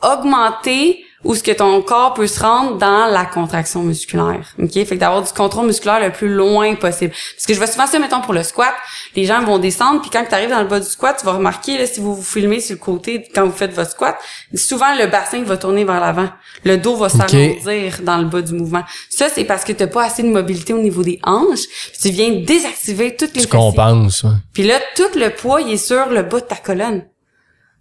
Speaker 2: augmenter où ce que ton corps peut se rendre dans la contraction musculaire. OK? Fait que d'avoir du contrôle musculaire le plus loin possible. Parce que je vois souvent ça, mettons, pour le squat, les gens vont descendre, puis quand tu arrives dans le bas du squat, tu vas remarquer, là, si vous vous filmez sur le côté quand vous faites votre squat, souvent le bassin va tourner vers l'avant. Le dos va s'arrondir dans le bas du mouvement. Ça, c'est parce que t'as pas assez de mobilité au niveau des hanches, puis tu viens désactiver toutes les
Speaker 1: Tu compenses.
Speaker 2: Puis là, tout le poids, il est sur le bas de ta colonne.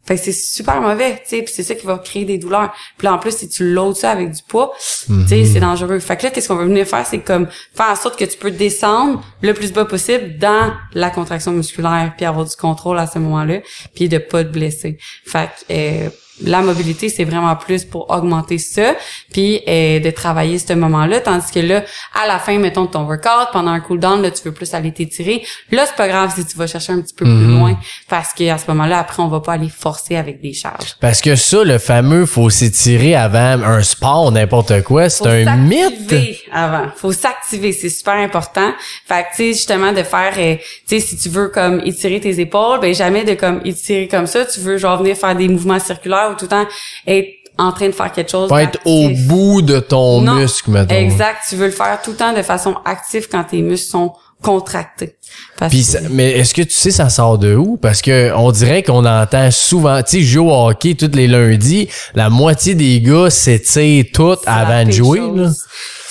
Speaker 2: Fait que c'est super mauvais, tu sais, puis c'est ça qui va créer des douleurs. Puis là, en plus, si tu loads ça avec du poids, tu sais, c'est dangereux. Fait que là, qu'est-ce qu'on veut venir faire, c'est comme faire en sorte que tu peux descendre le plus bas possible dans la contraction musculaire, puis avoir du contrôle à ce moment-là, puis de pas te blesser. Fait que euh, la mobilité, c'est vraiment plus pour augmenter ça, puis euh, de travailler ce moment-là, tandis que là, à la fin, mettons, de ton workout, pendant un cool-down, là, tu veux plus aller t'étirer. Là, c'est pas grave si tu vas chercher un petit peu plus loin, parce qu'à ce moment-là, après, on va pas aller forcer avec des charges.
Speaker 1: Parce que ça, le fameux, faut s'étirer avant un sport, n'importe quoi, c'est un mythe.
Speaker 2: s'activer avant. Faut s'activer, c'est super important. Fait que tu sais justement de faire euh, tu sais si tu veux comme étirer tes épaules, ben jamais de comme étirer comme ça, tu veux genre venir faire des mouvements circulaires ou tout le temps être en train de faire quelque chose
Speaker 1: Pas être au bout de ton
Speaker 2: Non,
Speaker 1: muscle, mettons.
Speaker 2: Exact, tu veux le faire tout le temps de façon active quand tes muscles sont contractés. Parce
Speaker 1: ça- mais est-ce que tu sais ça sort de où? Parce que on dirait qu'on entend souvent, tu sais, je joue au hockey tous les lundis, la moitié des gars s'étirent tout
Speaker 2: c'est la
Speaker 1: avant de jouer là.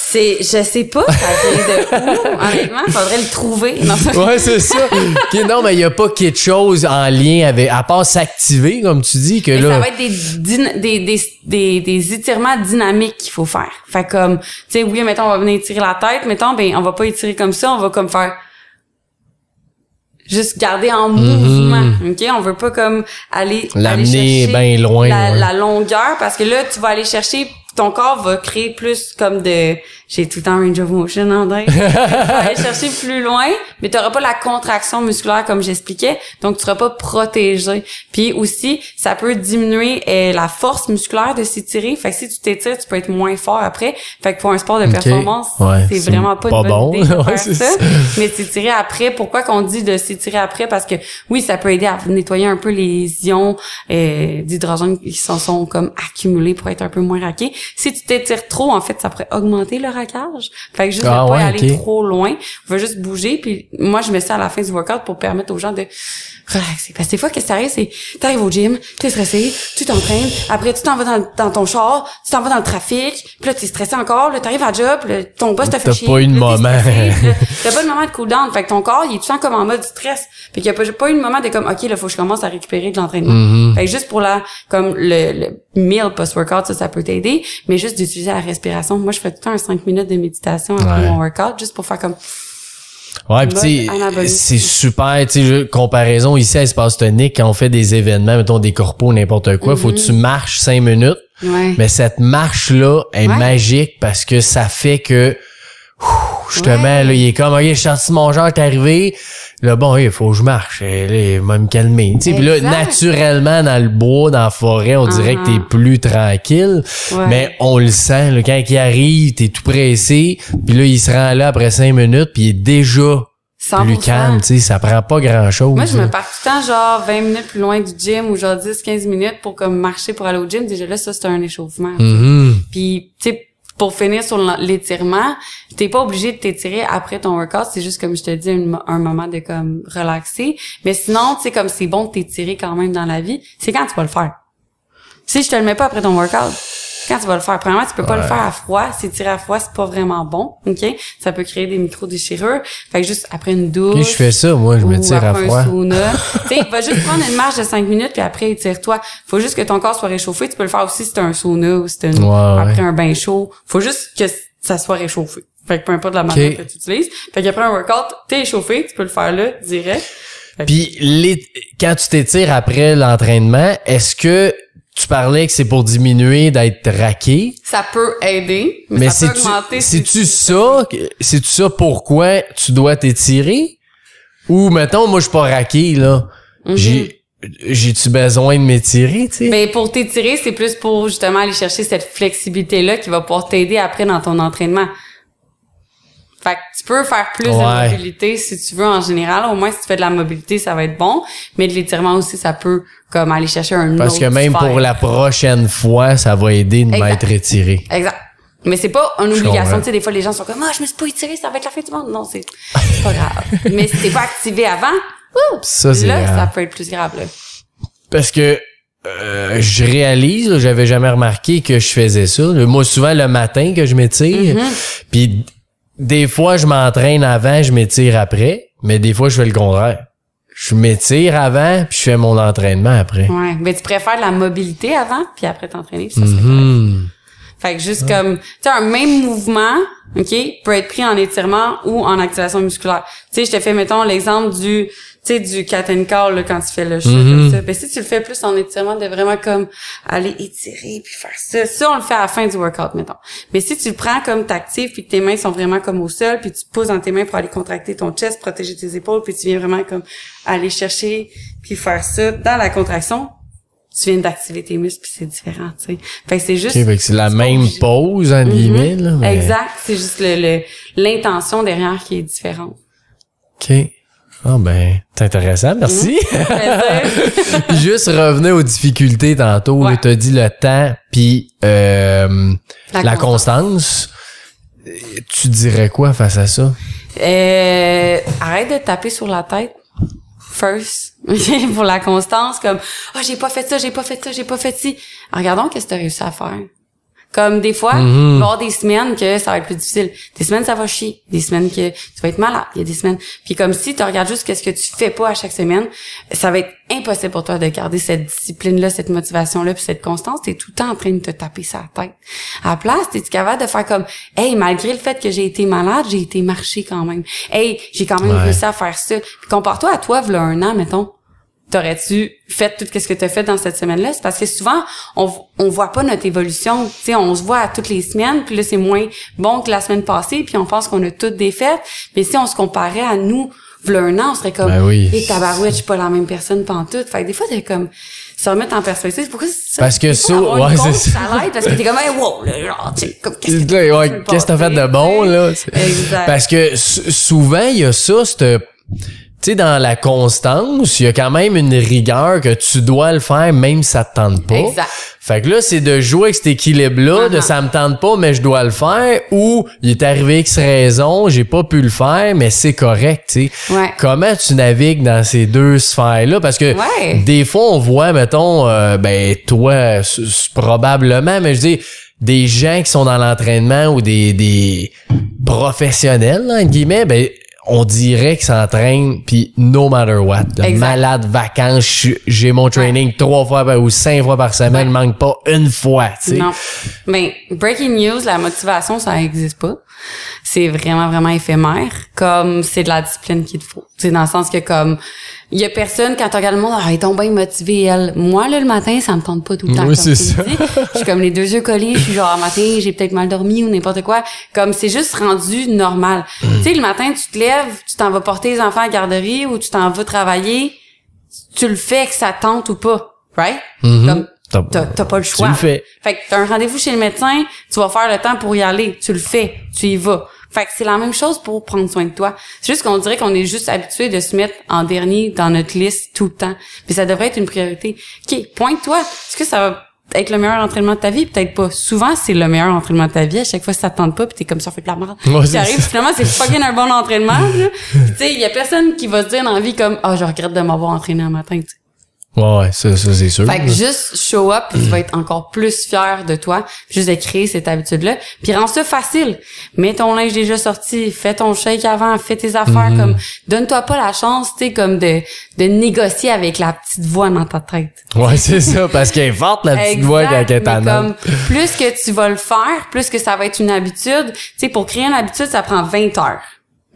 Speaker 2: C'est, je sais pas, ça vient de où, honnêtement, faudrait le trouver. Non,
Speaker 1: Ouais, c'est ça. Non, mais il y a pas quelque chose en lien avec à part s'activer comme tu dis que
Speaker 2: Mais ça
Speaker 1: là.
Speaker 2: va être des, des, des, des, des étirements dynamiques qu'il faut faire. Fait comme, tu sais, oui, mettons, on va venir étirer la tête, mettons, ben, on va pas étirer comme ça, on va comme faire juste garder en mouvement, ok? On veut pas comme aller
Speaker 1: Mhm. L'amener
Speaker 2: aller chercher
Speaker 1: bien loin,
Speaker 2: la,
Speaker 1: ouais.
Speaker 2: la longueur parce que là, tu vas aller chercher ton corps va créer plus comme de j'ai tout le temps range of motion en tête. tu vas aller chercher plus loin, mais tu pas la contraction musculaire comme j'expliquais, donc tu seras pas protégé. Puis aussi, ça peut diminuer euh, la force musculaire de s'étirer. Fait que si tu t'étires, tu peux être moins fort après. Fait que pour un sport de performance,
Speaker 1: Ouais,
Speaker 2: c'est vraiment pas,
Speaker 1: pas
Speaker 2: une bonne
Speaker 1: bon.
Speaker 2: idée de
Speaker 1: Ouais,
Speaker 2: faire ça. Mais s'étirer après, pourquoi qu'on dit de s'étirer après? Parce que oui, ça peut aider à nettoyer un peu les ions euh, d'hydrogène qui s'en sont comme accumulés pour être un peu moins raqués. Si tu t'étires trop, en fait, ça pourrait augmenter le braquage. Fait que juste
Speaker 1: Ah
Speaker 2: de pas
Speaker 1: ouais,
Speaker 2: aller trop loin, on va juste bouger puis moi je mets ça à la fin du workout pour permettre aux gens de relaxer. Parce que des fois qu'est-ce qui arrive c'est t'arrives au gym, t'es stressé, tu t'entraînes, après tu t'en vas dans, dans ton char, tu t'en vas dans le trafic, puis là t'es stressé encore, là t'arrives à job, là, ton boss t'a fait
Speaker 1: T'as
Speaker 2: chier.
Speaker 1: pas eu de moment.
Speaker 2: T'as pas de moment de cool down, fait que ton corps il est tout le comme en mode stress. Fait qu'il y a pas, pas eu de moment de comme ok là faut que je commence à récupérer de l'entraînement.
Speaker 1: Mm-hmm.
Speaker 2: Fait que juste pour la comme le, le meal post-workout, ça, ça peut t'aider. Mais juste d'utiliser la respiration. Moi, je fais tout le temps un 5 minutes de méditation après
Speaker 1: Ouais.
Speaker 2: mon workout, juste pour faire comme
Speaker 1: Ouais,
Speaker 2: anabolisme.
Speaker 1: c'est super, tu sais, comparaison ici à Espace Tonique, quand on fait des événements, mettons des corpos, n'importe quoi, faut que tu marches cinq minutes,
Speaker 2: ouais.
Speaker 1: mais cette marche-là est
Speaker 2: Ouais.
Speaker 1: magique parce que ça fait que, ouf, justement,
Speaker 2: Ouais.
Speaker 1: là, il est comme, ok, je suis sorti mon genre, t'es arrivé, là, bon, il faut que je marche, et là, il va me calmer, tu sais, puis là, naturellement, dans le bois, dans la forêt, on dirait que t'es
Speaker 2: Uh-huh.
Speaker 1: plus tranquille,
Speaker 2: Ouais.
Speaker 1: mais on le sent, là, quand il arrive, t'es tout pressé, puis là, il se rend là après cinq minutes, puis il est déjà
Speaker 2: 100%.
Speaker 1: plus calme, tu sais, ça prend pas grand chose.
Speaker 2: Moi, je me pars tout le temps, genre, 20 minutes plus loin du gym ou genre 10, 15 minutes pour comme marcher pour aller au gym. Déjà là, ça, c'est un échauffement.
Speaker 1: Mhm.
Speaker 2: Puis, tu sais, pour finir sur l'étirement, t'es pas obligé de t'étirer après ton workout. C'est juste, comme je te dis, un moment de comme relaxer. Mais sinon, tu sais, comme c'est bon de t'étirer quand même dans la vie, c'est quand tu vas le faire. Si je te le mets pas après ton workout, quand tu vas le faire, premièrement, tu peux pas le faire à froid. S'étirer à froid, c'est pas vraiment bon, ok? Ça peut créer des micro-déchirures. Fait que juste après une douche.
Speaker 1: Ok, je fais ça, moi, je me tire à
Speaker 2: après
Speaker 1: froid.
Speaker 2: un sauna. tu sais, va juste prendre une marche de 5 minutes puis après étire-toi. Faut juste que ton corps soit réchauffé. Tu peux le faire aussi si t'as un sauna ou si t'as une-
Speaker 1: Ouais,
Speaker 2: après un bain chaud. Faut juste que ça soit réchauffé. Fait que peu importe la manière que tu utilises. Fait qu'après un workout, t'es échauffé, tu peux le faire là, direct.
Speaker 1: Puis les, quand tu t'étires après l'entraînement, est-ce que tu parlais que c'est pour diminuer d'être raqué?
Speaker 2: Ça peut aider, mais,
Speaker 1: Mais
Speaker 2: ça peut
Speaker 1: c'est-tu
Speaker 2: augmenter.
Speaker 1: ça? C'est-tu ça pourquoi tu dois t'étirer? Ou, mettons, moi, je suis pas raqué, là.
Speaker 2: Mhm.
Speaker 1: J'ai, j'ai-tu besoin de m'étirer, tu sais?
Speaker 2: Mais pour t'étirer, c'est plus pour justement aller chercher cette flexibilité-là qui va pouvoir t'aider après dans ton entraînement. Fait que tu peux faire plus
Speaker 1: Ouais.
Speaker 2: de mobilité si tu veux en général. Au moins, si tu fais de la mobilité, ça va être bon. Mais de l'étirement aussi, ça peut comme aller chercher un
Speaker 1: Parce
Speaker 2: autre
Speaker 1: que même
Speaker 2: sphère.
Speaker 1: pour la prochaine fois, ça va aider de m'être étiré.
Speaker 2: Exact. Mais c'est pas une obligation. Tu sais, des fois, les gens sont comme, ah, je me suis pas étiré, ça va être la fin du monde. Non, c'est pas grave. Mais si t'es pas activé avant, ouh,
Speaker 1: Ça, c'est
Speaker 2: là,
Speaker 1: grave.
Speaker 2: ça peut être plus grave, là.
Speaker 1: Parce que euh, je réalise, j'avais jamais remarqué que je faisais ça. Moi, souvent le matin que je m'étire,
Speaker 2: Mm-hmm.
Speaker 1: puis des fois je m'entraîne avant, je m'étire après, mais des fois je fais le contraire. Je m'étire avant, puis je fais mon entraînement après.
Speaker 2: Ouais. Mais tu préfères la mobilité avant, puis après t'entraîner. Ça,
Speaker 1: Mhm.
Speaker 2: Fait que juste comme, tu sais, un même mouvement, OK, peut être pris en étirement ou en activation musculaire. Tu sais, je te fais, mettons, l'exemple du, tu sais, du cat and call, là, quand tu fais le chat comme ça. Ben, si tu le fais plus en étirement, de vraiment comme aller étirer puis faire ça. Ça, on le fait à la fin du workout, mettons. Mais si tu le prends comme t'actives puis que tes mains sont vraiment comme au sol puis tu poses dans tes mains pour aller contracter ton chest, protéger tes épaules puis tu viens vraiment comme aller chercher puis faire ça dans la contraction, tu viens d'activer tes muscles puis c'est différent, tu sais. Fait que c'est juste
Speaker 1: c'est la même
Speaker 2: obligé.
Speaker 1: pose, en guillemets, là. mais-
Speaker 2: Exact. C'est juste le, le- l'intention derrière qui est différente.
Speaker 1: OK. Ah ben, c'est intéressant, merci.
Speaker 2: Plaisir.
Speaker 1: Juste revenir aux difficultés tantôt.
Speaker 2: Ouais.
Speaker 1: Tu t'as dit le temps, puis euh, la,
Speaker 2: La
Speaker 1: constance. Euh, Tu dirais quoi face à ça?
Speaker 2: Euh, arrête de taper sur la tête. First. Pour la constance, comme, oh, j'ai pas fait ça, j'ai pas fait ça, j'ai pas fait ci. Regardons qu'est-ce que t'as réussi à faire. Comme des fois, il va y avoir des semaines que ça va être plus difficile. Des semaines, ça va chier. Des semaines que tu vas être malade. Il y a des semaines. Puis comme si tu regardes juste qu'est-ce que tu fais pas à chaque semaine, ça va être impossible pour toi de garder cette discipline-là, cette motivation-là, puis cette constance. T'es tout le temps en train de te taper sa tête. À la place, t'es capable de faire comme, hey, malgré le fait que j'ai été malade, j'ai été marcher quand même. Hey, j'ai quand même
Speaker 1: Ouais.
Speaker 2: réussi à faire ça. Puis compare-toi à toi, v'là un an, mettons t'aurais-tu fait tout ce que tu as fait dans cette semaine-là? C'est parce que souvent, on, on voit pas notre évolution. Sais, on se voit à toutes les semaines, puis là, c'est moins bon que la semaine passée, puis on pense qu'on a toutes des fêtes. Mais si on se comparait à nous, v'là un an, on serait comme,
Speaker 1: Ben oui.
Speaker 2: et tabarouette, je suis pas la même personne pantoute. Fait que des fois, c'est comme, se remettre en perspective. Pourquoi ça?
Speaker 1: Parce que ça- ouais, c'est ça.
Speaker 2: parce que t'es comme, hey, wow, là, genre, qu'est-ce que t'as
Speaker 1: ouais, qu'est-ce que t'as fait de bon, là?
Speaker 2: Exact.
Speaker 1: Parce que sou- souvent, il y a ça, cette... tu sais, dans la constance, il y a quand même une rigueur que tu dois le faire même si ça te tente pas.
Speaker 2: Exact.
Speaker 1: Fait que là, c'est de jouer avec cet équilibre-là, de
Speaker 2: Uh-huh.
Speaker 1: ça me tente pas, mais je dois le faire, ou il est arrivé X raison, j'ai pas pu le faire, mais c'est correct, tu sais.
Speaker 2: Ouais.
Speaker 1: Comment tu navigues dans ces deux sphères-là? Parce que
Speaker 2: Ouais.
Speaker 1: des fois, on voit, mettons, euh, ben, toi, probablement, mais je dis, des gens qui sont dans l'entraînement ou des, des professionnels, là, entre guillemets, ben, on dirait qu'ils s'entraînent, puis no matter what. de
Speaker 2: Exact.
Speaker 1: Malade, vacances, j'ai mon training trois fois par- ou cinq fois par semaine,
Speaker 2: Ouais.
Speaker 1: manque pas une fois, tu sais.
Speaker 2: Non. Mais breaking news, la motivation, ça n'existe pas. C'est vraiment, vraiment éphémère. Comme c'est de la discipline qu'il te faut. C'est dans le sens que comme il y a personne quand tu regardes le monde, ah, est donc bien motivée, elle. Moi, là, le matin, ça me tente pas tout le temps.
Speaker 1: Oui,
Speaker 2: comme
Speaker 1: c'est
Speaker 2: tu
Speaker 1: ça.
Speaker 2: Je suis comme les deux yeux collés, je suis genre, ah, matin, j'ai peut-être mal dormi ou n'importe quoi. Comme c'est juste rendu normal.
Speaker 1: Mm.
Speaker 2: Tu sais, le matin, tu te lèves, tu t'en vas porter les enfants à la garderie ou tu t'en vas travailler. Tu le fais que ça tente ou pas. Right? Comme,
Speaker 1: T'as-
Speaker 2: t'as t'as pas le
Speaker 1: Tu
Speaker 2: choix.
Speaker 1: le fais.
Speaker 2: Fait que t'as un rendez-vous chez le médecin, tu vas faire le temps pour y aller, tu le fais, tu y vas. Fait que c'est la même chose pour prendre soin de toi. C'est juste qu'on dirait qu'on est juste habitué de se mettre en dernier dans notre liste tout le temps. Puis ça devrait être une priorité. OK, pointe-toi. Est-ce que ça va être le meilleur entraînement de ta vie? Peut-être pas. Souvent, c'est le meilleur entraînement de ta vie. À chaque fois, ça te tente pas, puis t'es comme ça, fait de la merde.
Speaker 1: Ouais,
Speaker 2: Puis
Speaker 1: ça.
Speaker 2: finalement, c'est fucking un bon entraînement. Tu sais, il y a personne qui va se dire dans la vie comme « Ah, je regrette de m'avoir entraîné un matin. ».
Speaker 1: Ouais, ouais, ça, ça c'est sûr.
Speaker 2: Fait que juste show up, puis tu vas être encore plus fier de toi, juste de créer cette habitude-là. Puis rends ça facile. Mets ton linge déjà sorti, fais ton shake avant, fais tes affaires
Speaker 1: Mhm.
Speaker 2: comme donne-toi pas la chance, tu sais comme de de négocier avec la petite voix dans ta tête.
Speaker 1: Ouais, c'est ça, parce qu'elle est forte, la petite voix quand elle est
Speaker 2: mais comme plus que tu vas le faire, plus que ça va être une habitude. Tu sais pour créer une habitude, ça prend 20 heures.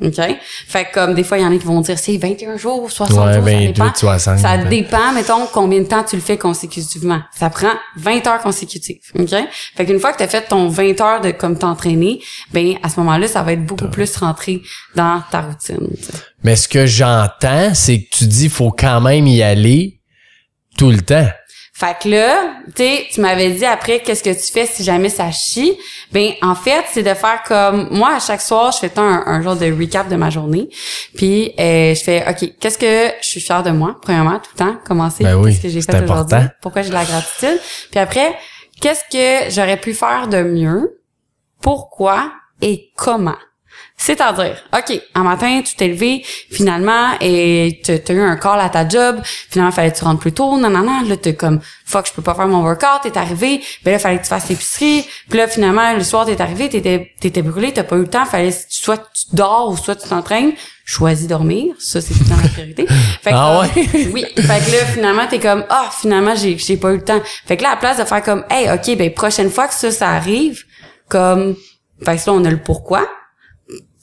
Speaker 2: OK? Fait que comme des fois, il y en a qui vont dire c'est 21 jours, 60
Speaker 1: Ouais,
Speaker 2: jours,
Speaker 1: 28,
Speaker 2: ça dépend.
Speaker 1: 60,
Speaker 2: ça
Speaker 1: ouais.
Speaker 2: dépend, mettons, combien de temps tu le fais consécutivement. Ça prend 20 heures consécutives. OK? Fait qu'une fois que tu as fait ton 20 heures de comme t'entraîner, ben à ce moment-là, ça va être beaucoup plus rentré dans ta routine.
Speaker 1: Mais ce que j'entends, c'est que tu dis faut quand même y aller tout le temps.
Speaker 2: Fait que là, tu sais, tu m'avais dit après qu'est-ce que tu fais si jamais ça chie? Ben en fait, c'est de faire comme moi à chaque soir, je fais un, un genre de recap de ma journée. Puis euh, je fais OK, qu'est-ce que je suis fière de moi premièrement tout le temps, commencer
Speaker 1: Ben oui,
Speaker 2: qu'est-ce que j'ai fait aujourd'hui, pourquoi j'ai de la gratitude. Puis après, qu'est-ce que j'aurais pu faire de mieux, pourquoi et comment? C'est-à-dire, OK, un matin, tu t'es levé, finalement, et t'as eu un call à ta job, finalement, fallait que tu rentres plus tôt, non, non, non, là, t'es comme, fuck, je peux pas faire mon workout, t'es arrivé, ben là, fallait que tu fasses l'épicerie, puis là, finalement, le soir, t'es arrivé, t'étais, t'étais brûlé, t'as pas eu le temps, fallait, soit tu dors ou soit tu t'entraînes, choisis dormir, ça, c'est tout le temps la priorité. Fait que,
Speaker 1: Ah
Speaker 2: euh,
Speaker 1: ouais?
Speaker 2: oui, fait que là, finalement, t'es comme, ah, finalement, j'ai, j'ai pas eu le temps. Fait que là, à la place de faire comme, hey, OK, ben, prochaine fois que ça, ça arrive, comme, fait que là, on a le pourquoi,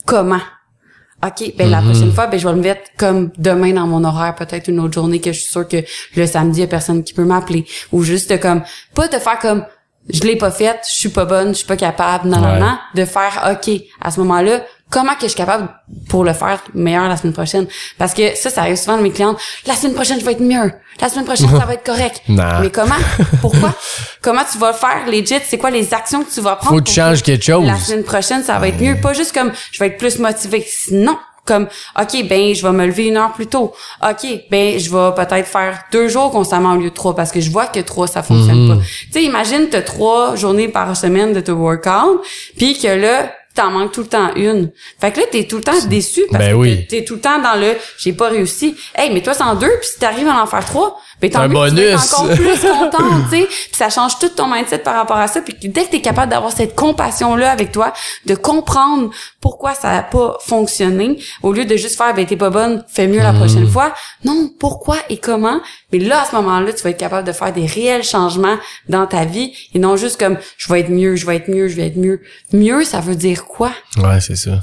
Speaker 2: comment? OK, ben la prochaine fois, ben je vais le mettre comme demain dans mon horaire, peut-être une autre journée que je suis sûre que le samedi, il y a personne qui peut m'appeler. Ou juste comme, pas de faire comme, je l'ai pas faite, je suis pas bonne, je suis pas capable, non, non, non, de faire, OK, à ce moment-là, comment que je suis capable pour le faire meilleur la semaine prochaine? Parce que ça, ça arrive souvent de mes clientes, la semaine prochaine, je vais être mieux. La semaine prochaine, ça va être correct.
Speaker 1: Non.
Speaker 2: Mais comment? Pourquoi? comment tu vas le faire, legit? C'est quoi les actions que tu vas prendre?
Speaker 1: Faut que tu changes quelque chose.
Speaker 2: La semaine prochaine, ça va être mieux? Pas juste comme, je vais être plus motivée. Sinon, comme, OK, ben, je vais me lever une heure plus tôt. OK, ben, je vais peut-être faire deux jours constamment au lieu de trois parce que je vois que trois, ça fonctionne
Speaker 1: Mhm.
Speaker 2: pas. Tu sais, imagine, t'as trois journées par semaine de te workout, puis que là, t'en manques tout le temps une. Fait que là, t'es tout le temps déçu parce
Speaker 1: Ben
Speaker 2: que
Speaker 1: oui.
Speaker 2: t'es- tout le temps dans le j'ai pas réussi. Hey, mais toi, c'est en deux, puis si t'arrives à en faire trois, ben tant mieux,
Speaker 1: bonus.
Speaker 2: encore plus content, tu sais. Puis ça change tout ton mindset par rapport à ça. Puis dès que t'es capable d'avoir cette compassion-là avec toi, de comprendre pourquoi ça a pas fonctionné, au lieu de juste faire, ben t'es pas bonne, fais mieux la prochaine
Speaker 1: Mm.
Speaker 2: fois. Non, pourquoi et comment? Mais là, à ce moment-là, tu vas être capable de faire des réels changements dans ta vie et non juste comme, je vais être mieux, je vais être mieux, je vais être mieux. Mieux, ça veut dire quoi?
Speaker 1: Ouais, c'est ça.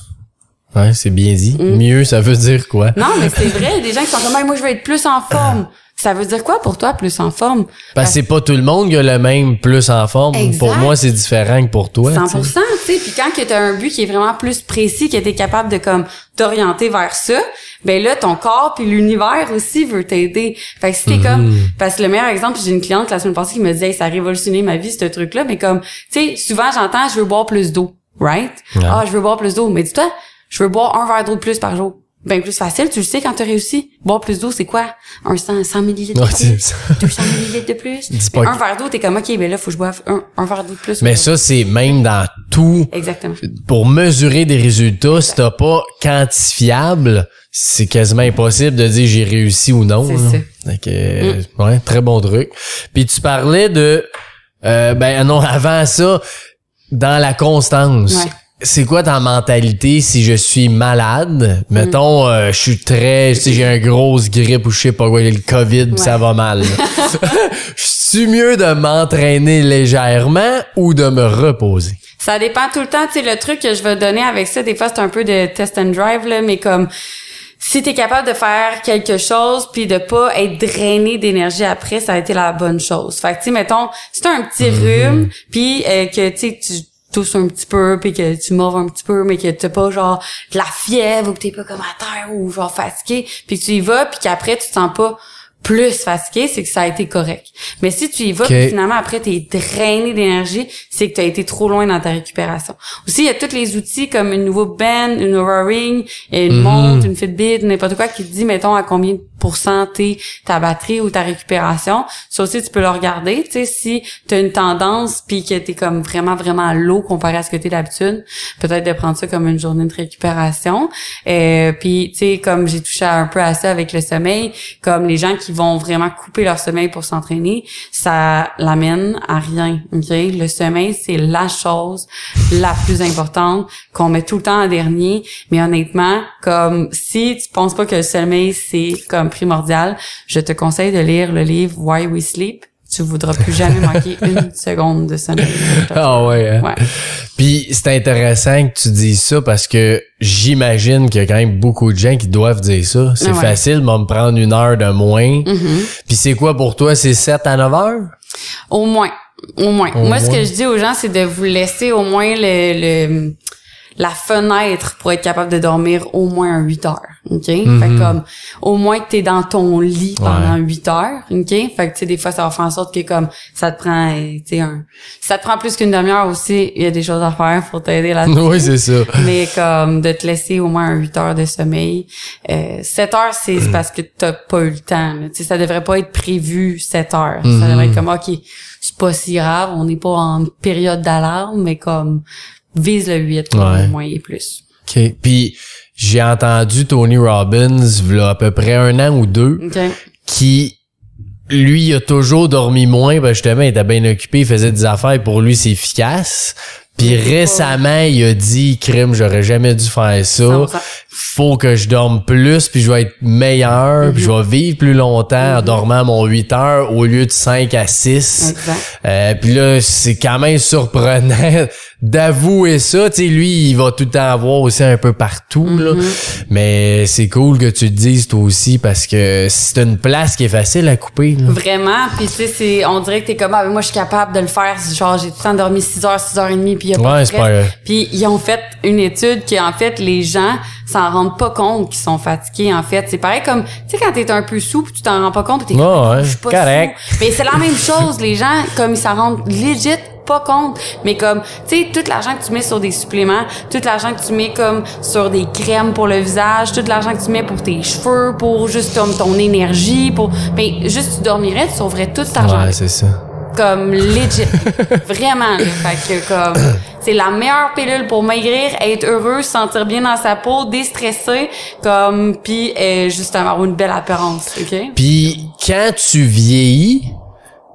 Speaker 1: Ouais, c'est bien dit.
Speaker 2: Mm.
Speaker 1: Mieux, ça veut dire quoi?
Speaker 2: Non, mais c'est vrai, il y a des gens qui sont comme, moi, je veux être plus en forme. Ça veut dire quoi pour toi, plus en forme?
Speaker 1: Parce que c'est pas tout le monde qui a le même plus en forme.
Speaker 2: Exact.
Speaker 1: Pour moi, c'est différent que pour toi.
Speaker 2: 100%,
Speaker 1: tu sais.
Speaker 2: tu. Puis quand que t'as un but qui est vraiment plus précis, que t'es capable de comme t'orienter vers ça, ben là, ton corps puis l'univers aussi veut t'aider. Fait que si t'es comme...
Speaker 1: Mhm.
Speaker 2: Parce que le meilleur exemple, j'ai une cliente la semaine passée qui me disait, hey, ça a révolutionné ma vie, ce truc-là. Mais comme, tu sais, souvent, j'entends, je veux boire plus d'eau. Right? Ah, je veux boire plus d'eau. Mais dis-toi, je veux boire un verre d'eau de plus par jour. bien plus facile. Tu le sais quand tu as réussi. Boire plus d'eau, c'est quoi? Un 100, 100 millilitres de plus?
Speaker 1: ça.
Speaker 2: 200 millilitres de plus? Mais
Speaker 1: pas
Speaker 2: un verre d'eau, t'es comme, OK, ben là, faut que je boive un, un verre d'eau de plus.
Speaker 1: Mais ça, c'est même dans tout.
Speaker 2: Exactement.
Speaker 1: Pour mesurer des résultats, si t'as pas quantifiable, c'est quasiment impossible de dire j'ai réussi ou non.
Speaker 2: C'est ça. Mm.
Speaker 1: Que, euh, ouais, très bon truc. Puis tu parlais de, euh, ben non, avant ça, dans la constance.
Speaker 2: Ouais.
Speaker 1: C'est quoi ta mentalité si je suis malade? Mettons, euh, je suis très, tu sais, j'ai un grosse grippe ou je sais pas quoi, le COVID, pis ça va mal. Je suis mieux de m'entraîner légèrement ou de me reposer?
Speaker 2: Ça dépend tout le temps. Tu sais, le truc que je vais donner avec ça, des fois, c'est un peu de test and drive, là, mais comme si t'es capable de faire quelque chose puis de pas être drainé d'énergie après, ça a été la bonne chose. Fait que, tu sais, mettons, si t'as un petit rhume puis euh, que, tu sais, tu tousses un petit peu puis que tu mords un petit peu mais que t'as pas genre de la fièvre ou que t'es pas comme à terre ou genre fatigué puis tu y vas puis qu'après tu te sens pas plus fatigué, c'est que ça a été correct. Mais si tu y vas, puis finalement après t'es drainé d'énergie, c'est que tu as été trop loin dans ta récupération. Aussi, il y a tous les outils comme une nouveau band, une Ring, une montre, une Fitbit, n'importe quoi qui te dit mettons à combien de pourcent t'es ta batterie ou ta récupération. Ça aussi tu peux le regarder, tu sais si tu as une tendance puis que t'es comme vraiment vraiment low comparé à ce que t'es d'habitude, peut-être de prendre ça comme une journée de récupération. Euh, puis tu sais comme j'ai touché un peu à ça avec le sommeil, comme les gens qui vont vraiment couper leur sommeil pour s'entraîner, ça l'amène à rien. Le sommeil, c'est la chose la plus importante qu'on met tout le temps en dernier. Mais honnêtement, comme si tu penses pas que le sommeil, c'est comme primordial, je te conseille de lire le livre Why We Sleep. Tu voudras plus jamais manquer une seconde de sommeil.
Speaker 1: Ah ouais. hein?
Speaker 2: Ouais.
Speaker 1: Puis c'est intéressant que tu dises ça parce que j'imagine qu'il y a quand même beaucoup de gens qui doivent dire ça. C'est
Speaker 2: ouais.
Speaker 1: facile de me prendre une heure de moins. Puis c'est quoi pour toi? C'est 7 à 9 heures?
Speaker 2: Au moins. Au moins.
Speaker 1: Au
Speaker 2: Moi, ce que je dis aux gens, c'est de vous laisser au moins le, le- la fenêtre pour être capable de dormir au moins 8 heures. OK? Fait que comme, au moins que t'es dans ton lit pendant 8 heures. OK? Fait que, tu sais, des fois, ça va faire en sorte que comme, ça te prend, euh, tu sais, un, si ça te prend plus qu'une demi-heure aussi, il y a des choses à faire pour t'aider là-dessus.
Speaker 1: oui, c'est ça.
Speaker 2: mais comme de te laisser au moins un 8 heures de sommeil. Euh, 7 heures, c'est c'est parce que t'as pas eu le temps. Tu sais, ça devrait pas être prévu 7 heures. Ça devrait être comme, OK, c'est pas si grave, on n'est pas en période d'alarme, mais comme, vise le 8
Speaker 1: Ouais.
Speaker 2: au moins et plus.
Speaker 1: OK. Puis j'ai entendu Tony Robbins, il à peu près un an ou deux, qui lui il a toujours dormi moins ben justement il était bien occupé il faisait des affaires pour lui c'est efficace puis récemment il a dit crime j'aurais jamais dû faire ça
Speaker 2: 100%.
Speaker 1: faut que je dorme plus puis je vais être meilleur puis je
Speaker 2: Mhm.
Speaker 1: vais vivre plus longtemps en dormant mon 8 heures au lieu de 5 à 6
Speaker 2: Exact.
Speaker 1: euh, puis là, c'est quand même surprenant d'avouer ça. Tu sais, lui, il va tout le temps avoir aussi un peu partout, là. Mais c'est cool que tu le dises toi aussi parce que c'est une place qui est facile à couper. là.
Speaker 2: Vraiment, puis tu sais, c'est- on dirait que t'es comme, ah, moi, je suis capable de le faire. Genre, j'ai tout le temps dormi 6 heures, 6 heures et demie, puis il y a pas
Speaker 1: Ouais,
Speaker 2: de stress. Puis ils ont fait une étude qui, en fait, les gens s'en rendent pas compte qu'ils sont fatigués, en fait. C'est pareil comme, tu sais, quand t'es un peu sous, puis tu t'en rends pas compte, t'es
Speaker 1: Ouais,
Speaker 2: comme,
Speaker 1: ouais,
Speaker 2: je suis pas
Speaker 1: correct.
Speaker 2: sous. Mais c'est la même chose, les gens, comme ils s'en rendent legit pas compte, mais comme, tu sais, tout l'argent que tu mets sur des suppléments, tout l'argent que tu mets comme sur des crèmes pour le visage, tout l'argent que tu mets pour tes cheveux, pour juste ton, ton énergie, pour, ben, juste tu dormirais, tu sauverais tout cet argent
Speaker 1: Ouais, c'est ça.
Speaker 2: Comme legit vraiment là. fait que comme c'est la meilleure pilule pour maigrir être heureux se sentir bien dans sa peau déstresser comme puis euh, justement avoir une belle apparence ok?
Speaker 1: Puis quand tu vieillis,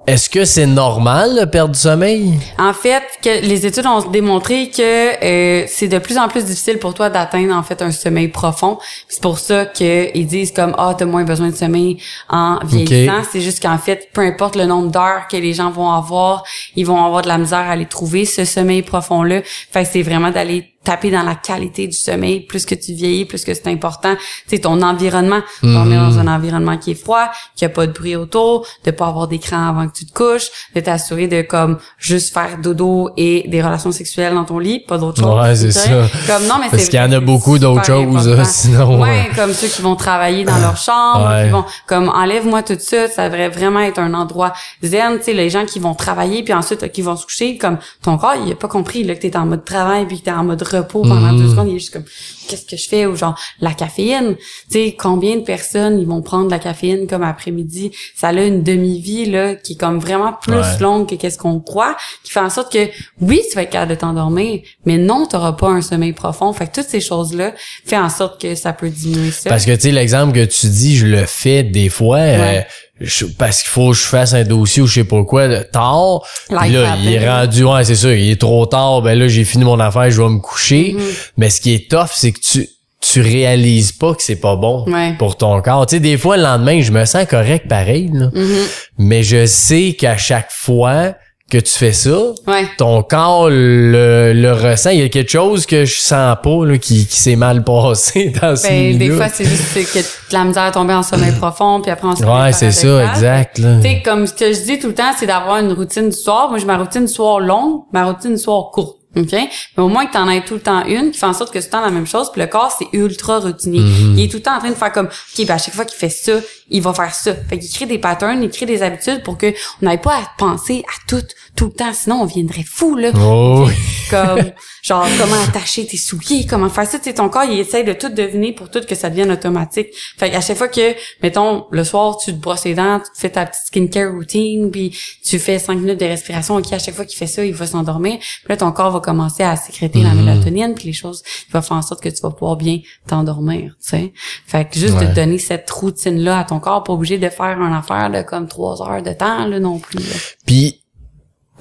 Speaker 1: est-ce que c'est normal de perdre du sommeil?
Speaker 2: En fait, que les études ont démontré que euh, c'est de plus en plus difficile pour toi d'atteindre en fait un sommeil profond. C'est pour ça que ils disent comme ah t'as moins besoin de sommeil en vieillissant. C'est juste qu'en fait, peu importe le nombre d'heures que les gens vont avoir, ils vont avoir de la misère à aller trouver ce sommeil profond là. Fait que c'est vraiment d'aller taper dans la qualité du sommeil. Plus que tu vieillis, plus que c'est important. Tu sais, ton environnement, dormir dans un environnement qui est froid, qui a pas de bruit autour, de pas avoir d'écran avant que tu te couches, de t'assurer de comme juste faire dodo et des relations sexuelles dans ton lit, pas d'autre chose.
Speaker 1: Ouais, c'est ça.
Speaker 2: Comme non, mais
Speaker 1: Parce qu'il y en a beaucoup d'autres choses,
Speaker 2: important.
Speaker 1: sinon,
Speaker 2: Ouais,
Speaker 1: ouais.
Speaker 2: comme ceux qui vont travailler dans leur chambre,
Speaker 1: Ouais.
Speaker 2: qui vont comme enlève-moi tout ça, ça devrait vraiment être un endroit zen, tu sais les gens qui vont travailler puis ensuite euh, qui vont se coucher comme ton corps, il a pas compris là que tu en mode travail puis que tu en mode repos pendant deux secondes, il est juste comme qu'est-ce que je fais? Ou genre la caféine. Tu sais combien de personnes ils vont prendre de la caféine comme après-midi, ça a une demi-vie là qui est comme vraiment plus
Speaker 1: Ouais.
Speaker 2: longue que qu'est-ce qu'on croit, qui fait en sorte que oui, tu vas être capable de t'endormir, mais non, tu n'auras pas un sommeil profond. Fait que toutes ces choses-là fait en sorte que ça peut diminuer ça.
Speaker 1: Parce que, tu sais, l'exemple que tu dis, je le fais des fois,
Speaker 2: Ouais.
Speaker 1: euh, je- parce qu'il faut que je fasse un dossier ou je sais pas quoi, de tard. Puis là, il est rendu, ouais, c'est ça, il est trop tard, ben là, j'ai fini mon affaire, je vais me coucher.
Speaker 2: Mhm.
Speaker 1: Mais ce qui est tough, c'est que tu, tu réalises pas que c'est pas bon
Speaker 2: Ouais.
Speaker 1: pour ton corps. Tu sais, des fois, le lendemain, je me sens correct pareil, là.
Speaker 2: Mhm.
Speaker 1: Mais je sais qu'à chaque fois que tu fais ça,
Speaker 2: Ouais.
Speaker 1: ton corps le, le ressent. Il y a quelque chose que je sens pas là, qui, qui s'est mal passé dans ce
Speaker 2: Ben, des
Speaker 1: milieu.
Speaker 2: fois, c'est juste que de la misère à tomber en sommeil profond, puis après, on se
Speaker 1: Ouais, c'est ça, exact. Là.
Speaker 2: Tu sais, comme ce que je dis tout le temps, c'est d'avoir une routine du soir. Moi, j'ai ma routine du soir longue, ma routine du soir courte. OK? Mais au moins que t'en aies tout le temps une qui fait en sorte que c'est tout le temps la même chose. Puis le corps, c'est ultra routinier.
Speaker 1: Mhm.
Speaker 2: Il est tout le temps en train de faire comme, OK, ben à chaque fois qu'il fait ça, il va faire ça. Fait qu'il crée des patterns, il crée des habitudes pour que on n'aille pas à penser à tout, tout le temps. Sinon, on viendrait fou, là.
Speaker 1: Oh,
Speaker 2: comme genre comment attacher tes souliers, comment faire ça, tu sais ton corps il essaie de tout deviner pour tout que ça devienne automatique. Fait qu'à chaque fois que mettons le soir tu te brosses les dents, tu te fais ta petite skincare routine, puis tu fais cinq minutes de respiration, OK, à chaque fois qu'il fait ça, il va s'endormir. Puis là ton corps va commencer à sécréter la
Speaker 1: Mhm.
Speaker 2: mélatonine, puis les choses il va faire en sorte que tu vas pouvoir bien t'endormir, tu sais. Fait que juste
Speaker 1: Ouais.
Speaker 2: de donner cette routine là à ton corps, pas obligé de faire un affaire de comme trois heures de temps là non plus. là.
Speaker 1: Puis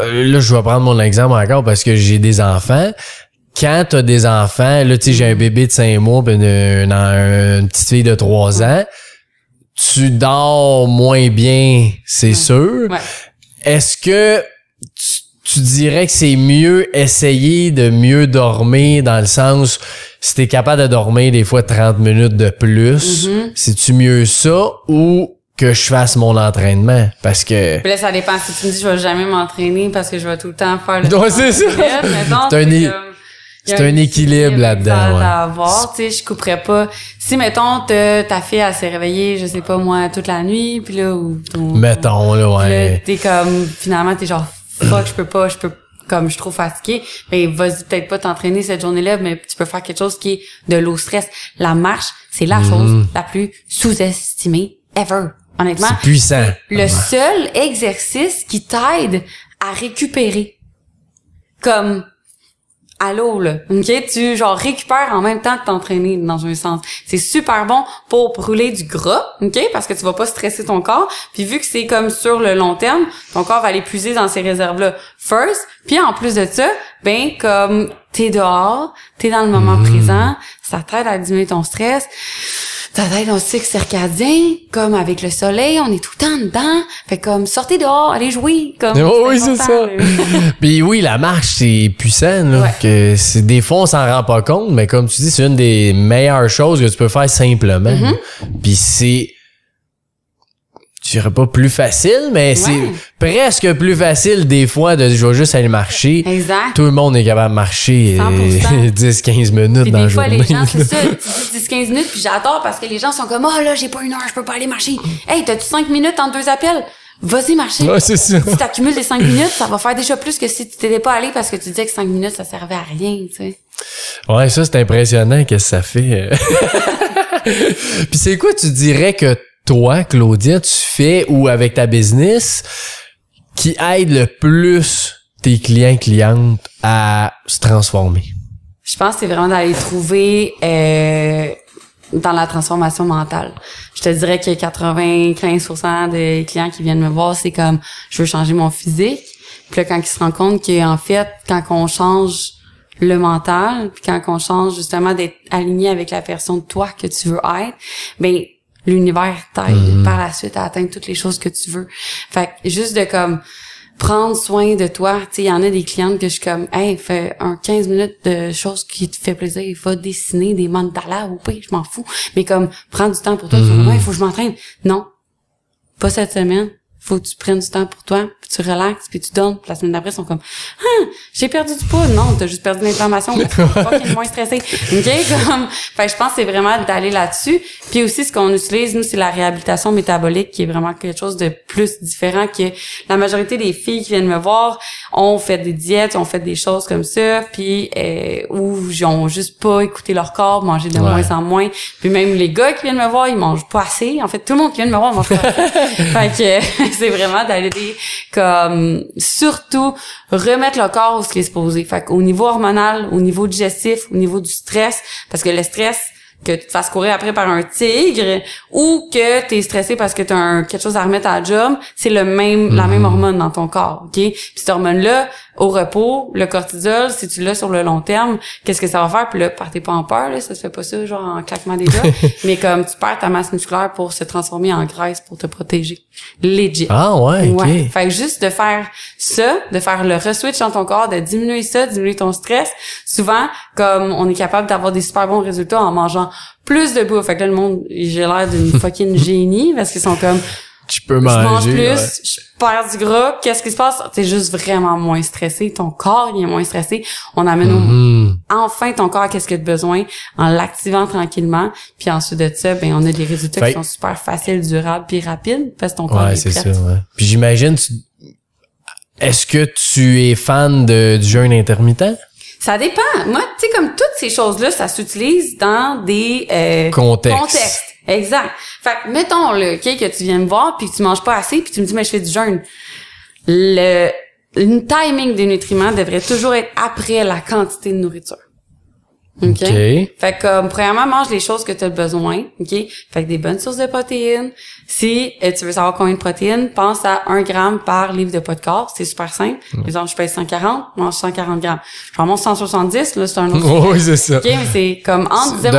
Speaker 1: euh, là, je vais prendre mon exemple encore parce que j'ai des enfants. Quand t'as des enfants, là, tu sais, j'ai un bébé de 5 mois puis une, une, une petite fille de 3 ans, tu dors moins bien, c'est sûr.
Speaker 2: Ouais.
Speaker 1: Est-ce que tu, tu dirais que c'est mieux essayer de mieux dormir dans le sens si t'es capable de dormir des fois 30 minutes de plus,
Speaker 2: Mhm.
Speaker 1: c'est-tu mieux ça ou que je fasse mon entraînement? Parce que...
Speaker 2: Puis là, ça dépend. Si tu me dis, je vais jamais m'entraîner parce que je vais tout le temps faire le
Speaker 1: Ouais, c'est ça. C'est un é- c'est un équilibre là-dedans, ouais.
Speaker 2: à avoir, tu sais, je couperais pas. Si, mettons, te- ta fille, elle s'est réveillée, je sais pas moi, toute la nuit, puis là, ou...
Speaker 1: Mettons, là, ouais.
Speaker 2: t'es comme, finalement, t'es genre, fuck, je peux pas, je peux, comme, je suis trop fatiguée. Ben, vas-y, peut-être pas t'entraîner cette journée-là, mais tu peux faire quelque chose qui est de l'eau stress. La marche, c'est la
Speaker 1: Mhm.
Speaker 2: chose la plus sous-estimée ever. Honnêtement,
Speaker 1: C'est puissant.
Speaker 2: le seul exercice qui t'aide à récupérer. Comme, allô, là. OK? Tu, genre, récupères en même temps que t'entraîner dans un sens. C'est super bon pour brûler du gras, OK? Parce que tu vas pas stresser ton corps. Puis vu que c'est comme sur le long terme, ton corps va aller puiser dans ces réserves-là first. Puis en plus de ça, ben, comme t'es dehors, t'es dans le moment présent, ça t'aide à diminuer ton stress. Ça t'aide ton cycle circadien, comme avec le soleil, on est tout le temps dedans. Fait comme, sortez dehors, allez jouer. Comme,
Speaker 1: Oh oui, c'est ça. Puis oui, la marche, c'est puissant, là.
Speaker 2: Ouais.
Speaker 1: Que c'est, des fois, on s'en rend pas compte, mais comme tu dis, c'est une des meilleures choses que tu peux faire simplement.
Speaker 2: Mm-hmm.
Speaker 1: Puis c'est, je dirais pas plus facile, mais c'est presque plus facile des fois de je vais juste aller marcher.
Speaker 2: Exact.
Speaker 1: Tout le monde est capable de marcher
Speaker 2: 100%.
Speaker 1: 10-15 minutes
Speaker 2: Puis
Speaker 1: dans la
Speaker 2: des fois,
Speaker 1: journée.
Speaker 2: les gens, c'est ça, tu dis 10-15 minutes, puis j'adore parce que les gens sont comme, oh là, j'ai pas une heure, je peux pas aller marcher. Hey, t'as-tu 5 minutes entre deux appels? Vas-y marcher.
Speaker 1: Ouais, c'est ça.
Speaker 2: Si t'accumules des 5 minutes, ça va faire déjà plus que si tu t'étais pas allé parce que tu disais que 5 minutes, ça servait à rien, tu sais.
Speaker 1: Ouais, ça, c'est impressionnant qu'est-ce que ça fait. Puis c'est quoi, tu dirais que toi, Claudia, tu fais ou avec ta business qui aide le plus tes clients, clientes à se transformer?
Speaker 2: Je pense que c'est vraiment d'aller trouver euh, dans la transformation mentale. Je te dirais que 95% des clients qui viennent me voir, c'est comme je veux changer mon physique. Puis là, quand ils se rendent compte qu'en fait, quand on change le mental, puis quand on change justement d'être aligné avec la personne de toi que tu veux être, ben l'univers t'aide par la suite à atteindre toutes les choses que tu veux. Fait que juste de comme prendre soin de toi. Tu sais, il y en a des clientes que je suis comme, hey, fais un 15 minutes de choses qui te fait plaisir. Il faut dessiner des mandalas ou pas, je m'en fous. Mais comme, prends du temps pour toi. Tu dis, ouais, il faut que je m'entraîne. Non. Pas cette semaine. Faut que tu prennes du temps pour toi, puis tu relaxes, puis tu donnes. Puis la semaine d'après, ils sont comme ah, j'ai perdu du poids. Non, t'as juste perdu l'inflammation. est moins stressé. OK? Comme, fait je pense que c'est vraiment d'aller là-dessus. Puis aussi, ce qu'on utilise, nous, c'est la réhabilitation métabolique, qui est vraiment quelque chose de plus différent que la majorité des filles qui viennent me voir ont fait des diètes, ont fait des choses comme ça, puis euh, où ils ont juste pas écouté leur corps, mangé de moins en moins. Puis même les gars qui viennent me voir, ils mangent pas assez. En fait, tout le monde qui vient me voir mange pas assez. fait que c'est vraiment d'aller comme surtout remettre le corps où ce qui est supposé. Fait qu'au niveau hormonal, au niveau digestif, au niveau du stress, parce que le stress, que tu te fasses courir après par un tigre ou que tu es stressé parce que tu as quelque chose à remettre à la job, c'est le même la même mhm. hormone dans ton corps, OK? Puis cette hormone là au repos, le cortisol, si tu l'as sur le long terme, qu'est-ce que ça va faire? Puis là, partez pas en peur là, ça se fait pas ça genre en claquement des doigts, mais comme tu perds ta masse musculaire pour se transformer en graisse pour te protéger. Legit.
Speaker 1: Ah ouais, OK. Ouais.
Speaker 2: Fait que juste de faire ça, de faire le reswitch dans ton corps, de diminuer ça, diminuer ton stress, souvent comme on est capable d'avoir des super bons résultats en mangeant plus de bouffe. Fait que là, le monde, j'ai l'air d'une fucking génie parce qu'ils sont comme,
Speaker 1: tu peux manger.
Speaker 2: Je mange plus, je perds du gras. Qu'est-ce qui se passe? T'es juste vraiment moins stressé. Ton corps, il est moins stressé. On amène mm-hmm. enfin ton corps à qu'est-ce qu'il a besoin? En l'activant tranquillement. Puis ensuite de ça, ben, on a des résultats qui sont super faciles, durables puis rapides parce que ton corps
Speaker 1: ouais,
Speaker 2: est,
Speaker 1: c'est Ça, ouais. Puis j'imagine, est-ce que tu es fan de, du jeûne intermittent?
Speaker 2: Ça dépend. Moi, tu sais, comme toutes ces choses-là, ça s'utilise dans des euh,
Speaker 1: contextes.
Speaker 2: Exact. Fait que, mettons, le okay, que tu viens me voir, puis tu manges pas assez, puis tu me dis, mais je fais du jeûne. Le, le timing des nutriments devrait toujours être après la quantité de nourriture. OK? Fait que, comme, premièrement, mange les choses que tu as besoin. OK? Fait que des bonnes sources de protéines. Si euh, tu veux savoir combien de protéines, pense à 1 gramme par livre de poids de corps. C'est super simple. Par exemple, je pèse 140, mange 140 grammes. Je vais 170, là, c'est un autre.
Speaker 1: oui, c'est ça.
Speaker 2: OK? Mais c'est comme entre 0.8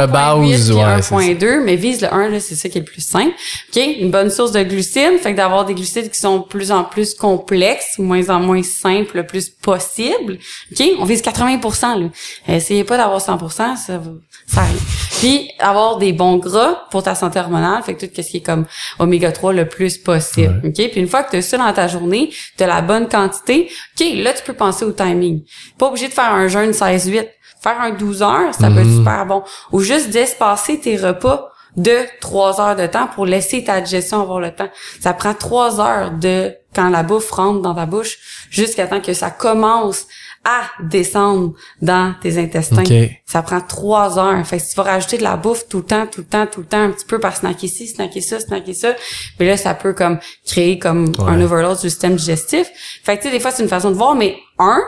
Speaker 2: et 1.2, mais vise le 1, là, c'est ça qui est le plus simple. OK? Une bonne source de glucides. Fait que d'avoir des glucides qui sont de plus en plus complexes, moins en moins simples, le plus possible. OK? On vise 80 là. Essayez pas d'avoir 100 ça, ça arrive. Puis avoir des bons gras pour ta santé hormonale, fait que tout ce qui est comme oméga 3 le plus possible. OK? Puis une fois que tu as ça dans ta journée, tu as la bonne quantité, OK, là tu peux penser au timing. Pas obligé de faire un jeûne 16-8. Faire un 12 heures, ça peut être mhm. super bon. Ou juste d'espacer tes repas de 3 heures de temps pour laisser ta digestion avoir le temps. Ça prend 3 heures de quand la bouffe rentre dans ta bouche jusqu'à temps que ça commence à descendre dans tes intestins. Ça prend trois heures. Fait que si tu vas rajouter de la bouffe tout le temps, tout le temps, tout le temps, un petit peu par snacker ci, snacker ça, snacker ça, mais là, ça peut comme créer comme un overload du système digestif. Fait que tu sais, des fois, c'est une façon de voir, mais un,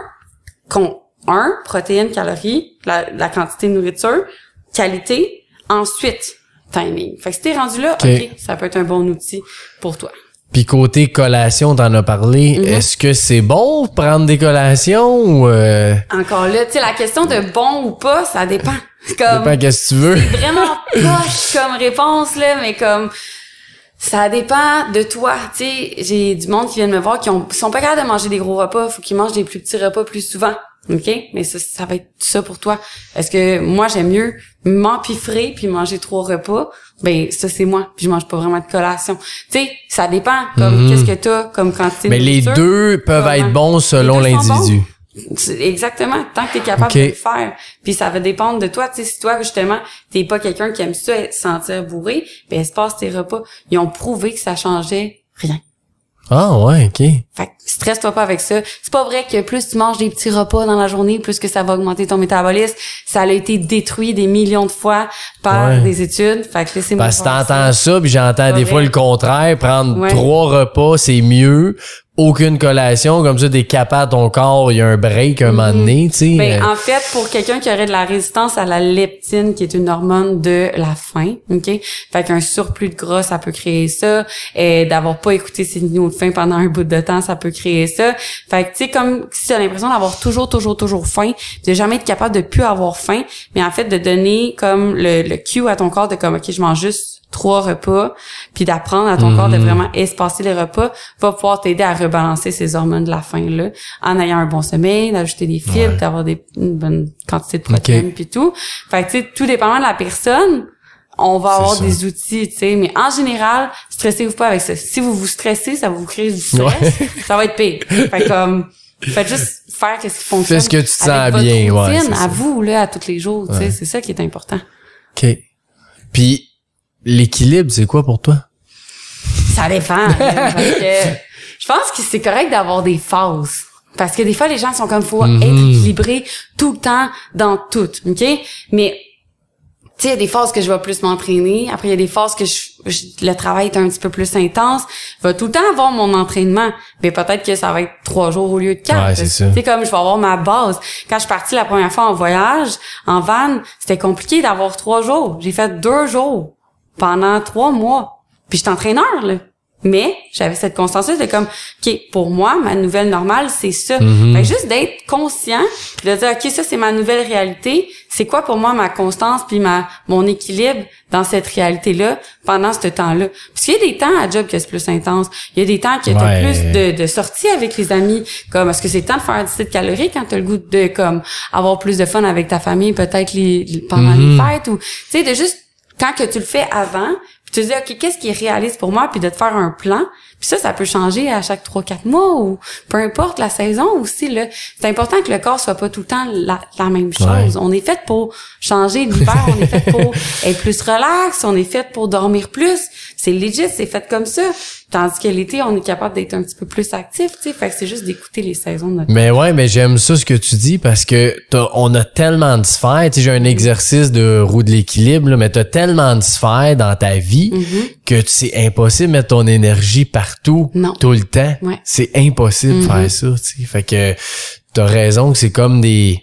Speaker 2: qu'on, un, protéines, calories, la, la quantité de nourriture, qualité, ensuite, timing. Fait que si t'es rendu là, OK, ça peut être un bon outil pour toi.
Speaker 1: Puis côté collation, t'en as parlé. Mhm. Est-ce que c'est bon prendre des collations ou euh?
Speaker 2: Encore là, tu sais, la question de bon ou pas, ça dépend. Comme,
Speaker 1: dépend qu'est-ce que tu veux.
Speaker 2: C'est vraiment poche comme réponse là, mais comme ça dépend de toi. Tu sais, j'ai du monde qui vient me voir qui ont, sont pas capables de manger des gros repas, faut qu'ils mangent des plus petits repas plus souvent. OK? Mais ça, ça va être ça pour toi. Est-ce que moi, j'aime mieux m'empiffrer puis manger trois repas? Ben, ça, c'est moi. Puis je mange pas vraiment de collation. Tu sais, ça dépend. Comme, mhm. qu'est-ce que t'as comme quantité
Speaker 1: Mais les deux peuvent être bons selon l'individu.
Speaker 2: Exactement, tant que tu es capable de le faire. Puis ça va dépendre de toi. Tu sais, si toi, justement, t'es pas quelqu'un qui aime ça, sentir bourré, ben espace tes repas. Ils ont prouvé que ça changeait rien.
Speaker 1: Ah ouais, ok.
Speaker 2: Fait que stresse-toi pas avec ça. C'est pas vrai que plus tu manges des petits repas dans la journée, plus que ça va augmenter ton métabolisme. Ça a été détruit des millions de fois par des études. Fait que laissez-moi
Speaker 1: Parce que t'entends ça, puis j'entends des fois le contraire. Prendre trois repas, c'est mieux aucune collation, comme ça, t'es capable, ton corps, il y a un break un moment donné, tu sais.
Speaker 2: Ben, en fait, pour quelqu'un qui aurait de la résistance à la leptine, qui est une hormone de la faim, OK? Fait qu'un surplus de gras, ça peut créer ça. Et d'avoir pas écouté ses signaux de faim pendant un bout de temps, ça peut créer ça. Fait que, tu sais, comme si tu as l'impression d'avoir toujours, toujours, toujours faim, de jamais être capable de plus avoir faim, mais en fait, de donner comme le, le cue à ton corps de comme, OK, je mange juste trois repas, puis d'apprendre à ton corps de mhm. vraiment espacer les repas, va pouvoir t'aider à rebalancer ces hormones de la faim là, en ayant un bon sommeil, d'ajouter des fibres, d'avoir des une bonne quantité de protéines puis tout. Fait que tu sais tout dépendant de la personne, on va avoir
Speaker 1: ça.
Speaker 2: des outils, tu sais. Mais en général, stressez-vous pas avec ça. Si vous vous stressez, ça va vous créer du stress.
Speaker 1: Ouais.
Speaker 2: Ça va être pire. Fait comme, faites juste faire qu'est-ce qui fonctionne.
Speaker 1: Fais ce que tu te
Speaker 2: avec
Speaker 1: sens
Speaker 2: votre
Speaker 1: bien, ouais,
Speaker 2: routine,
Speaker 1: c'est ça.
Speaker 2: à vous, là, à tous les jours, tu sais. C'est ça qui est important.
Speaker 1: OK. Puis, l'équilibre, c'est quoi pour toi?
Speaker 2: Ça dépend. parce que je pense que c'est correct d'avoir des phases. Parce que des fois, les gens sont comme, faut
Speaker 1: Mhm.
Speaker 2: être équilibré tout le temps dans tout, OK? Mais, tu sais, il y a des phases que je vais plus m'entraîner. Après, il y a des phases que je, je- le travail est un petit peu plus intense. Je vais tout le temps avoir mon entraînement. Mais peut-être que ça va être trois jours au lieu de quatre.
Speaker 1: Ouais, c'est ça.
Speaker 2: Tu sais, comme je vais avoir ma base. Quand je suis partie la première fois en voyage, en van, c'était compliqué d'avoir trois jours. J'ai fait deux jours pendant trois mois. Puis je suis entraîneur, là. Mais j'avais cette constance-là, c'était comme, OK, pour moi, ma nouvelle normale, c'est ça.
Speaker 1: Mhm.
Speaker 2: Fait que juste d'être conscient, puis de dire, OK, ça, c'est ma nouvelle réalité. C'est quoi pour moi ma constance puis ma mon équilibre dans cette réalité-là pendant ce temps-là? Parce qu'il y a des temps à job que c'est plus intense. Il y a des temps que t'as
Speaker 1: Ouais.
Speaker 2: plus de, de sorties avec les amis. Comme, est-ce que c'est temps de faire un déficit calorique quand t'as le goût de, comme, avoir plus de fun avec ta famille, peut-être les, pendant
Speaker 1: Mhm.
Speaker 2: les fêtes ou, tu sais, de juste, quand que tu le fais avant, puis tu te dis, OK, qu'est-ce qui est réaliste pour moi, puis de te faire un plan. Puis ça, ça peut changer à chaque 3-4 mois ou peu importe la saison aussi, là. C'est important que le corps soit pas tout le temps la, la même chose.
Speaker 1: Ouais.
Speaker 2: On est fait pour changer l'hiver, on est fait pour être plus relax, on est fait pour dormir plus. C'est legit, c'est fait comme ça. Tandis que l'été, on est capable d'être un petit peu plus actif, tu sais. Fait que c'est juste d'écouter les saisons de notre
Speaker 1: Mais ouais, mais j'aime ça ce que tu dis parce que t'as- on a tellement de sphères. Tu sais, j'ai un exercice de roue de l'équilibre, là, mais t'as tellement de sphères dans ta vie que tu- c'est impossible de mettre ton énergie partout,
Speaker 2: Non.
Speaker 1: tout le temps.
Speaker 2: Ouais.
Speaker 1: C'est impossible de faire ça. Tu sais. Fait que t'as raison que c'est comme des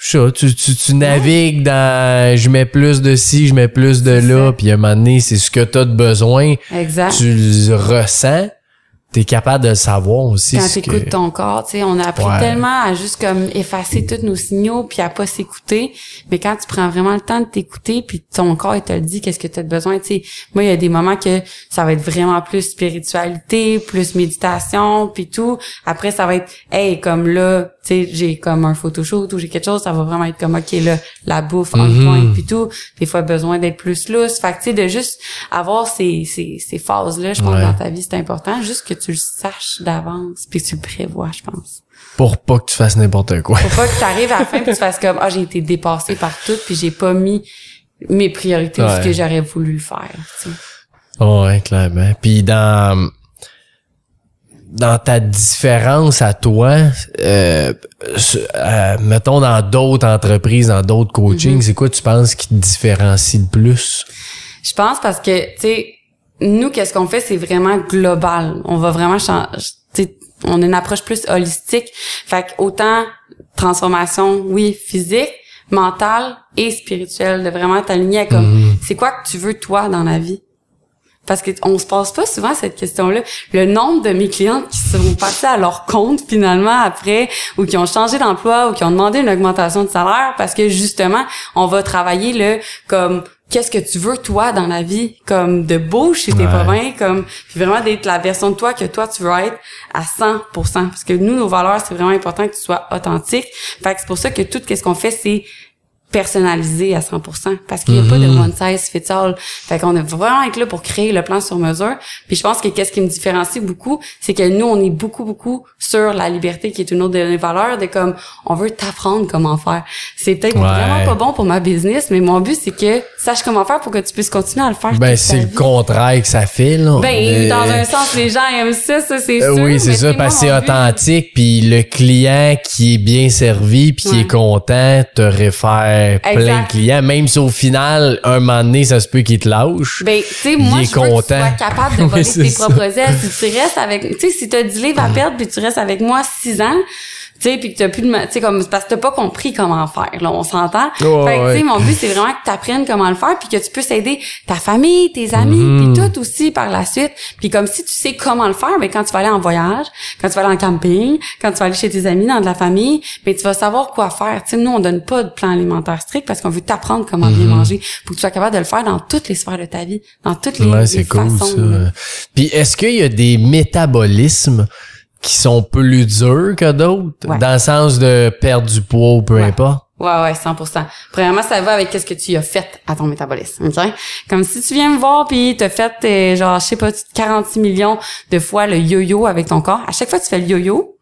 Speaker 1: tu, tu, tu navigues dans je mets plus de ci, je mets plus de là, puis à un moment donné, c'est ce que t'as de besoin,
Speaker 2: Exact.
Speaker 1: tu le ressens, t'es capable de le savoir aussi.
Speaker 2: quand
Speaker 1: ce que-
Speaker 2: t'écoutes ton corps, tu sais, on a appris
Speaker 1: Ouais.
Speaker 2: tellement à juste comme effacer tous nos signaux puis à pas s'écouter, mais quand tu prends vraiment le temps de t'écouter puis ton corps il te le dit qu'est-ce que tu as besoin, tu sais. Moi, il y a des moments que ça va être vraiment plus spiritualité, plus méditation puis tout. Après ça va être hey comme là, tu sais, j'ai comme un photoshoot ou j'ai quelque chose, ça va vraiment être comme OK là, la bouffe en
Speaker 1: Mhm.
Speaker 2: point puis tout. Des fois besoin d'être plus lousse. Fait que tu sais de juste avoir ces ces ces phases là, je pense
Speaker 1: Ouais.
Speaker 2: dans ta vie, c'est important juste que tu le saches d'avance puis que tu le prévois, je pense.
Speaker 1: pour pas que tu fasses n'importe quoi.
Speaker 2: Faut pas que tu arrives à la fin puis tu fasses comme ah j'ai été dépassé par tout puis j'ai pas mis mes priorités ou ce
Speaker 1: Ouais.
Speaker 2: que j'aurais voulu faire. tu sais.
Speaker 1: Ouais, clairement. Puis dans dans ta différence à toi, euh, euh, mettons dans d'autres entreprises, dans d'autres coachings,
Speaker 2: Mm-hmm.
Speaker 1: c'est quoi tu penses qui te différencie le plus?
Speaker 2: Je pense parce que tu sais nous qu'est-ce qu'on fait c'est vraiment global. On va vraiment changer on a une approche plus holistique. Fait que autant transformation oui physique, mentale et spirituelle de vraiment t'aligner à comme c'est quoi que tu veux toi dans la vie? Parce que on se pose pas souvent cette question-là. Le nombre de mes clientes qui sont passées à leur compte finalement après, ou qui ont changé d'emploi, ou qui ont demandé une augmentation de salaire, parce que justement, on va travailler le comme qu'est-ce que tu veux toi dans la vie, comme de beau chez tes
Speaker 1: Ouais.
Speaker 2: bien, comme puis vraiment d'être la version de toi que toi tu veux être à 100%. Parce que nous, nos valeurs, c'est vraiment important que tu sois authentique. Fait que c'est pour ça que tout ce qu'on fait, c'est personnalisé à 100% parce qu'il n'y a pas de
Speaker 1: Mhm.
Speaker 2: one size fits all. Fait qu'on est vraiment être là pour créer le plan sur mesure. Puis je pense que qu'est-ce qui me différencie beaucoup, c'est que nous on est beaucoup beaucoup sur la liberté qui est une autre de nos valeurs de comme on veut t'apprendre comment faire. C'est peut-être
Speaker 1: Ouais.
Speaker 2: vraiment pas bon pour ma business, mais mon but c'est que tu saches comment faire pour que tu puisses continuer à le faire.
Speaker 1: Ben c'est le contraire que ça fait là.
Speaker 2: Ben dans un sens les gens aiment ça, ça c'est
Speaker 1: euh,
Speaker 2: sûr.
Speaker 1: oui, c'est ça, parce que c'est
Speaker 2: but-
Speaker 1: authentique, puis le client qui est bien servi, puis qui est content, te réfère plein de
Speaker 2: Exact.
Speaker 1: clients, même si au final, un moment donné, ça se peut qu'il te lâche.
Speaker 2: Ben, tu sais, moi, je veux que tu
Speaker 1: content.
Speaker 2: sois capable de
Speaker 1: Oui,
Speaker 2: voler
Speaker 1: c'est
Speaker 2: tes
Speaker 1: ça.
Speaker 2: propres ailes. Si tu restes avec, tu sais, si t'as 10 livres à perdre puis tu restes avec moi 6 ans, tu sais, puis que t'as plus de, tu sais, comme, parce que t'as pas compris comment faire, là, on s'entend?
Speaker 1: Ouais,
Speaker 2: fait que, tu
Speaker 1: ouais.
Speaker 2: sais, mon but, c'est vraiment que t'apprennes comment le faire puis que tu puisses aider ta famille, tes amis,
Speaker 1: Mhm.
Speaker 2: puis tout aussi par la suite. Puis comme si tu sais comment le faire, ben, quand tu vas aller en voyage, quand tu vas aller en camping, quand tu vas aller chez tes amis dans de la famille, ben, tu vas savoir quoi faire. Tu sais, nous, on donne pas de plan alimentaire strict parce qu'on veut t'apprendre comment bien manger pour que tu sois capable de le faire dans toutes les sphères de ta vie, dans toutes les,
Speaker 1: Ouais,
Speaker 2: les
Speaker 1: cool
Speaker 2: façons.
Speaker 1: Puis est-ce qu'il y a des métabolismes qui sont plus durs que d'autres
Speaker 2: Ouais.
Speaker 1: dans le sens de perdre du poids ou peu
Speaker 2: Ouais.
Speaker 1: importe?
Speaker 2: Ouais, ouais, 100%. Premièrement, ça va avec qu'est-ce que tu as fait à ton métabolisme, OK? Comme si tu viens me voir puis t'as fait, euh, genre, je sais pas, 46 millions de fois le yo-yo avec ton corps. À chaque fois que tu fais le yo-yo,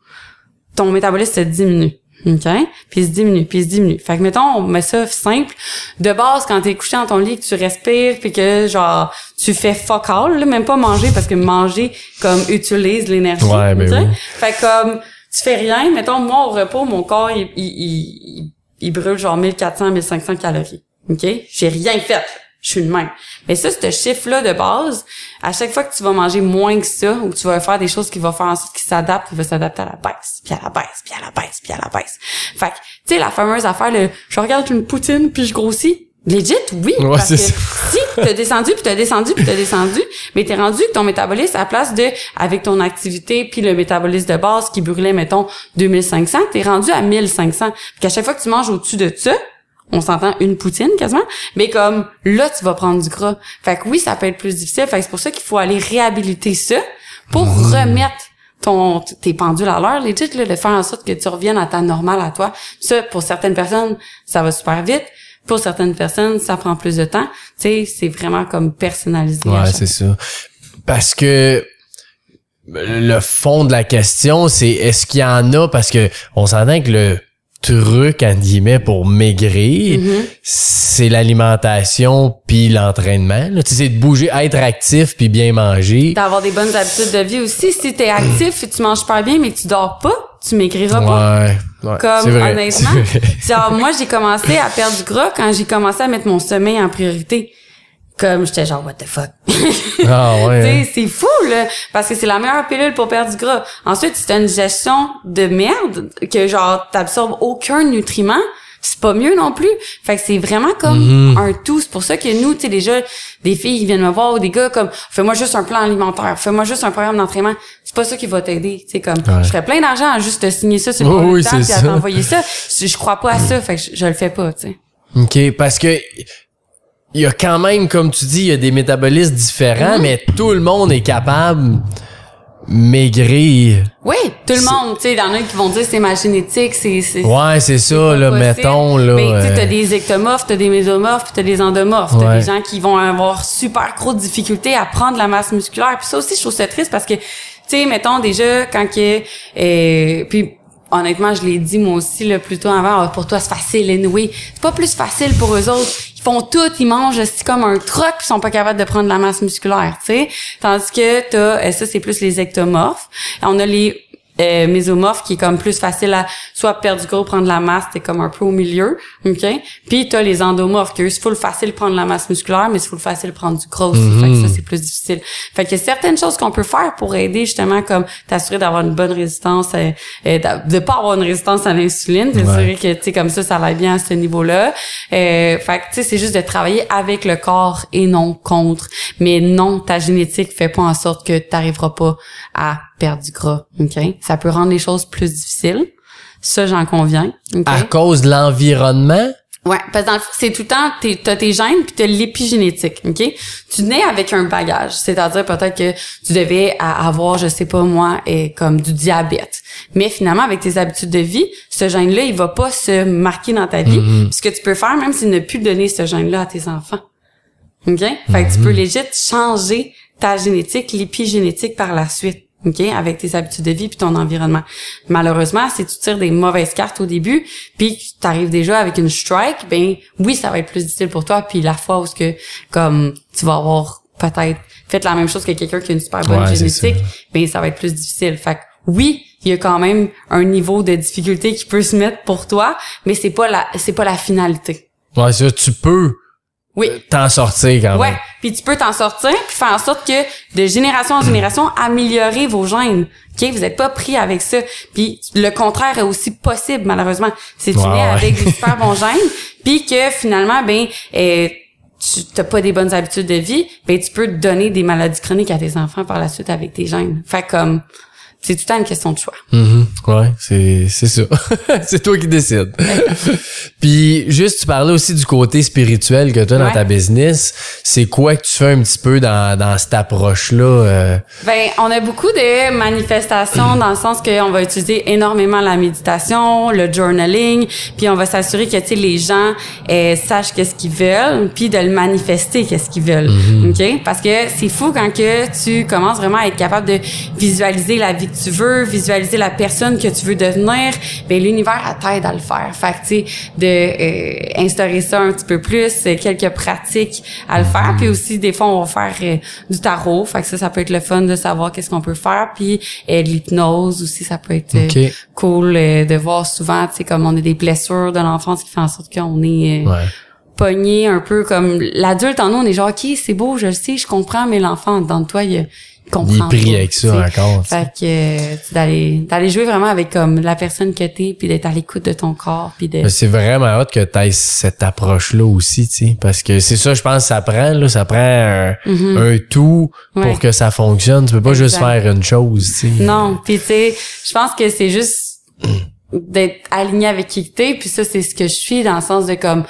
Speaker 2: ton métabolisme se diminue. OK? Puis il se diminue, puis il se diminue. Fait que, mettons, on met ça simple. De base, quand t'es couché dans ton lit, que tu respires, puis que, genre, tu fais fuck all, là, même pas manger, parce que manger, comme, utilise l'énergie.
Speaker 1: Ouais, ben oui.
Speaker 2: Fait que, comme, tu fais rien. Mettons, moi, au repos, mon corps, il, il, il, il brûle genre 1400, 1500 calories. OK? J'ai rien fait. Je suis le même. Mais ça, ce chiffre-là de base, à chaque fois que tu vas manger moins que ça, ou que tu vas faire des choses qui vont faire en sorte qu'il s'adapte, il va s'adapter à la baisse, puis à la baisse, puis à la baisse, puis à la baisse. Fait que, tu sais, la fameuse affaire, le, je regarde une poutine, puis je grossis. Legit, oui.
Speaker 1: Ouais,
Speaker 2: parce que
Speaker 1: ça.
Speaker 2: si t'as descendu, puis t'as descendu, puis t'as descendu, mais t'es rendu que ton métabolisme, à la place de, avec ton activité, puis le métabolisme de base qui brûlait, mettons, 2500, t'es rendu à 1500. Puis qu'à chaque fois que tu manges au-dessus de ça, on s'entend une poutine quasiment, mais comme là, tu vas prendre du gras. Fait que oui, ça peut être plus difficile. Fait que c'est pour ça qu'il faut aller réhabiliter ça pour remettre ton tes pendules à l'heure, legit, là, de faire en sorte que tu reviennes à ta normale à toi. Ça, pour certaines personnes, ça va super vite. Pour certaines personnes, ça prend plus de temps. Tu sais, c'est vraiment comme personnalisé.
Speaker 1: Ouais, c'est ça. Parce que le fond de la question, c'est est-ce qu'il y en a? Parce que on s'entend que le truc entre guillemets pour maigrir,
Speaker 2: Mhm.
Speaker 1: c'est l'alimentation puis l'entraînement. Tu sais, c'est de bouger, être actif puis bien manger.
Speaker 2: D'avoir des bonnes habitudes de vie aussi. Si t'es actif et tu manges pas bien, mais que tu dors pas, tu maigriras pas.
Speaker 1: Ouais, ouais,
Speaker 2: Comme
Speaker 1: vrai,
Speaker 2: honnêtement, genre moi j'ai commencé à perdre du gras quand j'ai commencé à mettre mon sommeil en priorité. Comme j'étais genre what the fuck?
Speaker 1: Ah ouais. Hein.
Speaker 2: c'est fou là parce que c'est la meilleure pilule pour perdre du gras. Ensuite, si t'as une gestion de merde que genre t'absorbes aucun nutriment, c'est pas mieux non plus. Fait que c'est vraiment comme
Speaker 1: Mhm.
Speaker 2: un tout. C'est pour ça que nous, tu sais, déjà, des filles qui viennent me voir ou des gars comme fais-moi juste un plan alimentaire, fais-moi juste un programme d'entraînement. C'est pas ça qui va t'aider. Tu sais, comme
Speaker 1: Ouais.
Speaker 2: je ferais plein d'argent à juste te signer ça sur le bon
Speaker 1: oui,
Speaker 2: temps
Speaker 1: c'est
Speaker 2: puis à t'envoyer ça. Je, je crois pas à ça, fait que je, je le fais pas, tu sais.
Speaker 1: OK, parce que il y a quand même, comme tu dis, il y a des métabolismes différents, mais tout le monde est capable maigrir.
Speaker 2: Oui, tout le monde, tu sais, il y en a qui vont dire c'est ma génétique, c'est c'est
Speaker 1: Ouais, c'est ça, là,
Speaker 2: possible.
Speaker 1: mettons, là.
Speaker 2: Mais tu sais, t'as des ectomorphes, t'as des mésomorphes, puis t'as des endomorphes. T'as des gens qui vont avoir super gros de difficultés à prendre la masse musculaire. Puis ça aussi, je trouve ça triste parce que, tu sais, mettons déjà quand que, euh, puis honnêtement, je l'ai dit moi aussi là plus tôt avant. ah, pour toi, c'est facile, anyway. C'est pas plus facile pour eux autres. Font tout, ils mangent c'est comme un troc, ils sont pas capables de prendre la masse musculaire, tu sais. Tandis que t'as, ça c'est plus les ectomorphes. On a les euh, mésomorphe qui est comme plus facile à soit perdre du gros prendre la masse t'es comme un peu au milieu ok? Puis t'as les endomorphes qui eux c'est full facile prendre la masse musculaire mais c'est full facile prendre du gros aussi. Fait que ça c'est plus difficile. Fait que certaines choses qu'on peut faire pour aider justement comme t'assurer d'avoir une bonne résistance euh, euh, d'a- de pas avoir une résistance à l'insuline t'assurer que tu sais comme ça ça va bien à ce niveau là euh, fait que tu sais c'est juste de travailler avec le corps et non contre. Mais non ta génétique fait pas en sorte que t'arriveras pas à perdre du gras, OK? Ça peut rendre les choses plus difficiles. Ça, j'en conviens, OK?
Speaker 1: À cause de l'environnement?
Speaker 2: Ouais, parce que dans c'est tout le temps, t'as tes gènes puis t'as l'épigénétique, OK? Tu nais avec un bagage, c'est-à-dire peut-être que tu devais avoir, je sais pas moi, eh, comme du diabète. Mais finalement, avec tes habitudes de vie, ce gène-là, il va pas se marquer dans ta vie. Puis Ce que tu peux faire, même, c'est ne plus donner ce gène-là à tes enfants. OK? Fait que tu peux legit changer ta génétique, l'épigénétique par la suite. OK? Avec tes habitudes de vie puis ton environnement. Malheureusement, si tu tires des mauvaises cartes au début puis tu arrives déjà avec une strike, ben oui, ça va être plus difficile pour toi puis la fois où ce que comme tu vas avoir peut-être fait la même chose que quelqu'un qui a une super bonne
Speaker 1: Ouais,
Speaker 2: génétique, ben ça va être plus difficile. Fait que oui, il y a quand même un niveau de difficulté qui peut se mettre pour toi, mais c'est pas la c'est pas la finalité.
Speaker 1: Ouais, ça, tu peux
Speaker 2: Oui.
Speaker 1: t'en sortir quand
Speaker 2: Ouais,
Speaker 1: même.
Speaker 2: puis tu peux t'en sortir puis faire en sorte que de génération en génération améliorer vos gènes. OK, vous êtes pas pris avec ça. Puis le contraire est aussi possible malheureusement. C'est tu
Speaker 1: Ouais,
Speaker 2: nais
Speaker 1: ouais.
Speaker 2: avec des super bons gènes puis que finalement ben euh, tu t'as pas des bonnes habitudes de vie, ben tu peux donner des maladies chroniques à tes enfants par la suite avec tes gènes. Fait comme c'est tout le temps une question de choix.
Speaker 1: Mhm. Ouais, c'est c'est ça. c'est toi qui décides. Puis juste tu parlais aussi du côté spirituel que tu as dans ta business. C'est quoi que tu fais un petit peu dans, dans cette approche là
Speaker 2: Ben, on a beaucoup de manifestations dans le sens qu'on va utiliser énormément la méditation, le journaling, puis on va s'assurer que tu les gens euh, sachent qu'est-ce qu'ils veulent, puis de le manifester qu'est-ce qu'ils veulent. OK? Parce que c'est fou quand que tu commences vraiment à être capable de visualiser la vie tu veux, visualiser la personne que tu veux devenir, ben l'univers t'aide à le faire. Fait que tu sais de euh, instaurer ça un petit peu plus, euh, quelques pratiques à le faire, puis aussi des fois on va faire euh, du tarot, fait que ça ça peut être le fun de savoir qu'est-ce qu'on peut faire, puis euh, l'hypnose aussi ça peut être euh, cool euh, de voir souvent tu sais comme on a des blessures de l'enfance qui font en sorte qu'on est euh,
Speaker 1: Ouais.
Speaker 2: pogné un peu comme l'adulte en nous. On est genre OK, c'est beau, je le sais, je comprends mais l'enfant dans toi il, il
Speaker 1: Il est pris avec ça encore.
Speaker 2: Fait que euh, d'aller d'aller jouer vraiment avec comme la personne que t'es puis d'être à l'écoute de ton corps puis de
Speaker 1: C'est vraiment hot que tu aies cette approche-là aussi, tu sais, parce que c'est ça, je pense, ça prend, là, ça prend un, un tout pour.
Speaker 2: Ouais.
Speaker 1: que ça fonctionne. Tu peux pas juste faire une chose, tu sais.
Speaker 2: Non, puis tu sais, je pense que c'est juste d'être aligné avec qui t'es, puis ça c'est ce que je suis dans le sens de comme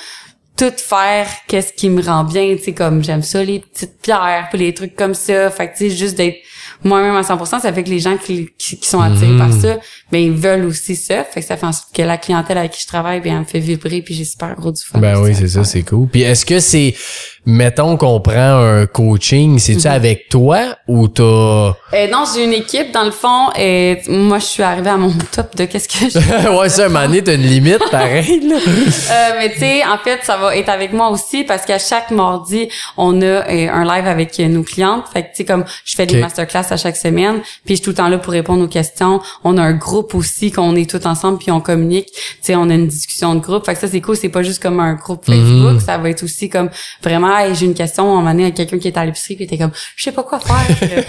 Speaker 2: tout faire qu'est-ce qui me rend bien, tu comme j'aime ça les petites pierres, puis les trucs comme ça, fait que juste d'être moi-même à 100%, ça fait que les gens qui, qui, qui sont attirés par ça, ben ils veulent aussi ça, fait que ça fait en sorte que la clientèle avec qui je travaille, ben elle me fait vibrer puis j'ai super gros du fun.
Speaker 1: Ben oui, c'est ça, c'est cool. Puis est-ce que c'est, mettons qu'on prend un coaching, c'est-tu
Speaker 2: Mhm.
Speaker 1: avec toi ou t'as...
Speaker 2: Euh, non, j'ai une équipe dans le fond, et moi je suis arrivée à mon top de qu'est-ce que je
Speaker 1: ouais, ça, un moment donné, t'as une limite, pareil, là.
Speaker 2: Euh, mais tu sais, en fait, ça va être avec moi aussi parce qu'à chaque mardi, on a euh, un live avec nos clientes. Fait que tu sais, comme je fais des
Speaker 1: Ok.
Speaker 2: À chaque semaine, puis je suis tout le temps là pour répondre aux questions. On a un groupe aussi qu'on est tous ensemble puis on communique. Tu sais, on a une discussion de groupe. Fait que ça c'est cool. C'est pas juste comme un groupe Facebook.
Speaker 1: Mhm.
Speaker 2: Ça va être aussi comme vraiment, hey, j'ai une question. On m'a donné à quelqu'un qui est à l'épicerie puis était comme, je sais pas quoi faire.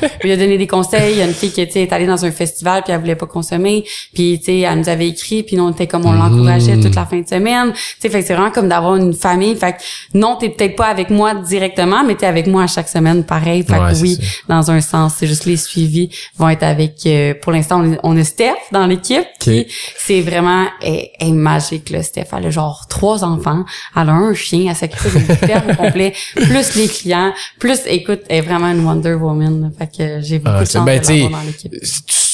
Speaker 2: Là, il a donné des conseils. Il y a une fille qui sais, est allée dans un festival puis elle voulait pas consommer. Puis tu sais, elle nous avait écrit puis nous on était comme on l'encourageait toute la fin de semaine. Tu sais, fait que c'est vraiment comme d'avoir une famille. Fait que non, t'es peut-être pas avec moi directement, mais t'es avec moi à chaque semaine, pareil. Fait
Speaker 1: Ouais,
Speaker 2: que oui,
Speaker 1: ça.
Speaker 2: dans un sens, c'est juste les suivis vont être avec. euh, pour l'instant, on, est- on a Steph dans l'équipe. Puis c'est vraiment elle est magique là. Steph, elle a genre trois enfants, elle a un chien, elle s'occupe ferme complet, plus les clients, plus écoute, elle est vraiment une Wonder Woman. là. Fait que j'ai beaucoup
Speaker 1: Ah,
Speaker 2: de chance
Speaker 1: ben,
Speaker 2: de dans l'équipe.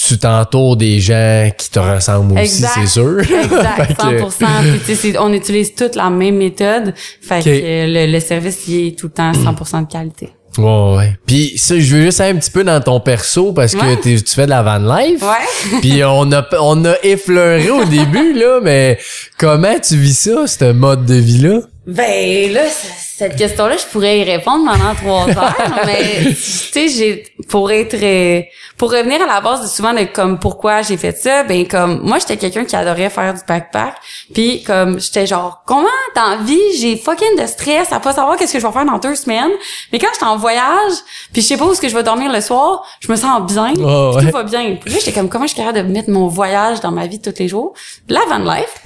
Speaker 1: tu t'entoures des gens qui te ressemblent aussi, c'est sûr.
Speaker 2: Exact,
Speaker 1: Fait que-
Speaker 2: 100%. Puis, tu sais, c'est- on utilise toute la même méthode. Fait que le, le service, il est tout le temps 100% de qualité.
Speaker 1: Ouais, ouais. Puis ça, je veux juste aller un petit peu dans ton perso parce que
Speaker 2: Ouais.
Speaker 1: tu fais de la van life.
Speaker 2: Ouais.
Speaker 1: Puis on a on a effleuré au début là, mais comment tu vis ça, ce mode de vie là
Speaker 2: Ben là, c- cette question-là, je pourrais y répondre pendant trois heures, mais tu sais, j'ai pour être euh, pour revenir à la base de souvent de comme pourquoi j'ai fait ça, ben comme moi j'étais quelqu'un qui adorait faire du backpack, puis comme j'étais genre comment dans la vie j'ai fucking de stress à pas savoir qu'est-ce que je vais faire dans deux semaines, mais quand j'étais en voyage, puis je sais pas où est-ce que je vais dormir le soir, je me sens bien,
Speaker 1: Oh, ouais.
Speaker 2: tout va bien. Puis là j'étais comme comment je suis capable de mettre mon voyage dans ma vie tous les jours, la van life.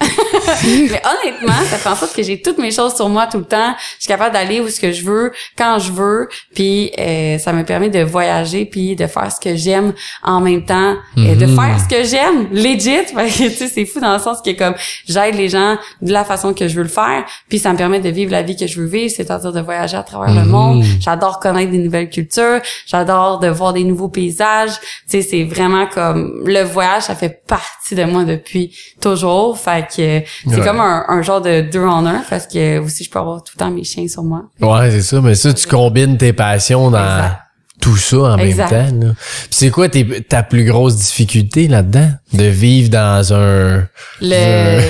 Speaker 2: Mais honnêtement, ça fait en sorte que j'ai toutes mes choses sur moi tout le temps. Je suis capable d'aller où ce que je veux, quand je veux. Puis euh, ça me permet de voyager puis de faire ce que j'aime en même temps, et de faire ce que j'aime, legit. Fait que, tu sais, c'est fou dans le sens que comme j'aide les gens de la façon que je veux le faire. Puis ça me permet de vivre la vie que je veux vivre, c'est-à-dire de voyager à travers le monde. J'adore connaître des nouvelles cultures. J'adore de voir des nouveaux paysages. Tu sais, c'est vraiment comme le voyage, ça fait partie de moi depuis toujours. Fait que c'est
Speaker 1: Ouais.
Speaker 2: comme un, un genre de deux en un parce que aussi je peux avoir tout le temps mes chiens sur moi.
Speaker 1: Ouais, c'est ça, mais ça tu combines tes passions dans
Speaker 2: Exact.
Speaker 1: tout ça en
Speaker 2: Exact.
Speaker 1: même temps là. Puis c'est quoi tes- ta plus grosse difficulté là-dedans? De vivre dans un
Speaker 2: Le,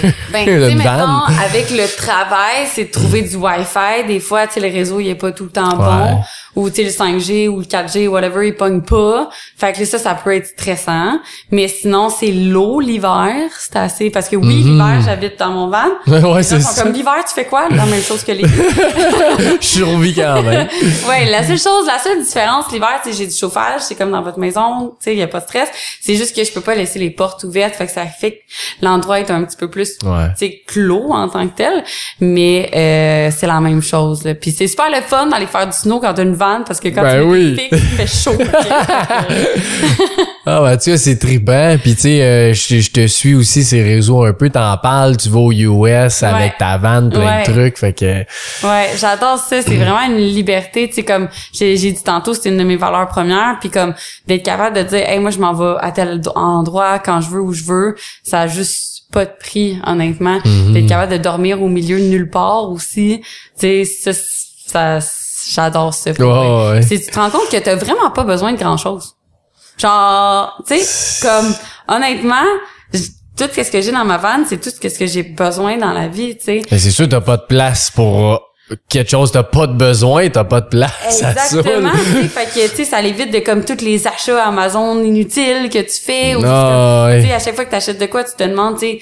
Speaker 2: ben, tu sais,
Speaker 1: Une
Speaker 2: mettons, avec le travail, c'est de trouver du Wi-Fi. Des fois, tu sais, le réseau, il est pas tout le temps
Speaker 1: Ouais.
Speaker 2: bon. Ou, tu sais, le 5G ou le 4G, whatever, il pogne pas. Fait que ça, ça peut être stressant. Mais sinon, c'est l'eau l'hiver. C'est assez, parce que oui, l'hiver, j'habite dans mon van.
Speaker 1: Ouais, Mhm. c'est ça.
Speaker 2: comme l'hiver, tu fais quoi? La même chose que l'été.
Speaker 1: Je survis quand même.
Speaker 2: ouais, la seule chose, la seule différence l'hiver, tu sais, j'ai du chauffage, c'est comme dans votre maison, tu sais, il y a pas de stress. C'est juste que je peux pas laisser les portes ouvertes, fait que ça fait que l'endroit est un petit peu plus,
Speaker 1: Ouais.
Speaker 2: tu sais, clos en tant que tel. Mais euh, c'est la même chose. là. Puis c'est super le fun d'aller faire du snow quand t'as une parce que quand
Speaker 1: Ben
Speaker 2: tu
Speaker 1: oui.
Speaker 2: il fait chaud.
Speaker 1: Ah bah tu vois, c'est trippant. Puis tu sais, euh, je je te suis aussi ces réseaux un peu, t'en parles, tu vas aux US avec ta vanne, plein
Speaker 2: Ouais.
Speaker 1: de trucs. Fait que
Speaker 2: Ouais, j'adore ça. C'est vraiment une liberté. Tu sais, comme j'ai dit tantôt, c'est une de mes valeurs premières. Puis comme d'être capable de dire, hey, moi, je m'en vais à tel endroit quand je veux où je veux. Ça a juste pas de prix, honnêtement. D'être capable de dormir au milieu de nulle part aussi. Tu sais, ça, ça j'adore ça.
Speaker 1: Ouais.
Speaker 2: C'est- Tu te rends compte que t'as vraiment pas besoin de grand chose. Genre, tu sais, comme honnêtement, tout ce que j'ai dans ma vanne, c'est tout ce que j'ai besoin dans la vie, tu sais.
Speaker 1: mais c'est sûr t'as pas de place pour euh, quelque chose, t'as pas de besoin, t'as pas de place à ça.
Speaker 2: Exactement. fait que tu sais, ça l'évite de comme tous les achats Amazon inutiles que tu fais. Ou tu sais, à chaque fois que tu achètes de quoi, tu te demandes, tu sais,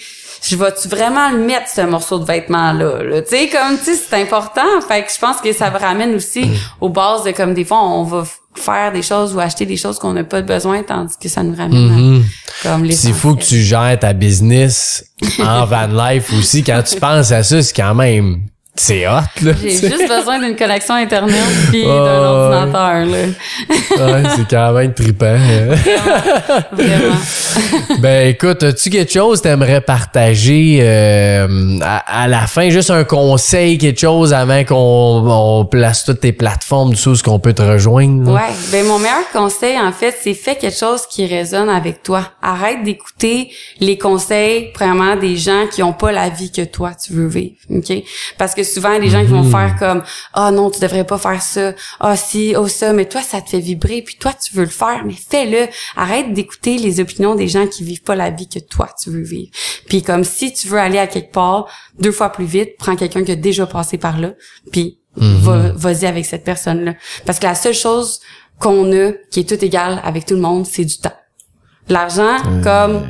Speaker 2: je vais-tu vraiment le mettre ce morceau de vêtement là, tu sais comme tu sais c'est important fait que je pense que ça me ramène aussi aux bases de comme des fois on va faire des choses ou acheter des choses qu'on n'a pas besoin tandis que ça nous ramène
Speaker 1: Mhm.
Speaker 2: à, comme les
Speaker 1: C'est fou que tu gères ta business en van life aussi. Quand tu penses à ça, c'est quand même c'est hot là.
Speaker 2: j'ai juste besoin d'une connexion internet puis
Speaker 1: Oh,
Speaker 2: d'un
Speaker 1: ouais.
Speaker 2: ordinateur là
Speaker 1: Ouais, c'est quand même trippant. hein.
Speaker 2: vraiment
Speaker 1: Ben écoute, as-tu quelque chose que t'aimerais partager euh, à, à la fin? Juste un conseil, quelque chose avant qu'on on place toutes tes plateformes, tout ce qu'on peut te rejoindre? là?
Speaker 2: Ouais, ben mon meilleur conseil en fait, c'est fais quelque chose qui résonne avec toi. Arrête d'écouter les conseils vraiment des gens qui ont pas la vie que toi tu veux vivre, OK? Parce que souvent des gens qui vont faire comme "Ah non, tu devrais pas faire ça. Ah si, oh ça, mais toi ça te fait vibrer puis toi tu veux le faire, mais fais-le. Arrête d'écouter les opinions des gens qui vivent pas la vie que toi tu veux vivre. Puis comme si tu veux aller à quelque part deux fois plus vite, prends quelqu'un qui a déjà passé par là, puis va- vas-y avec cette personne-là. Parce que la seule chose qu'on a qui est tout égal avec tout le monde, c'est du temps. L'argent, comme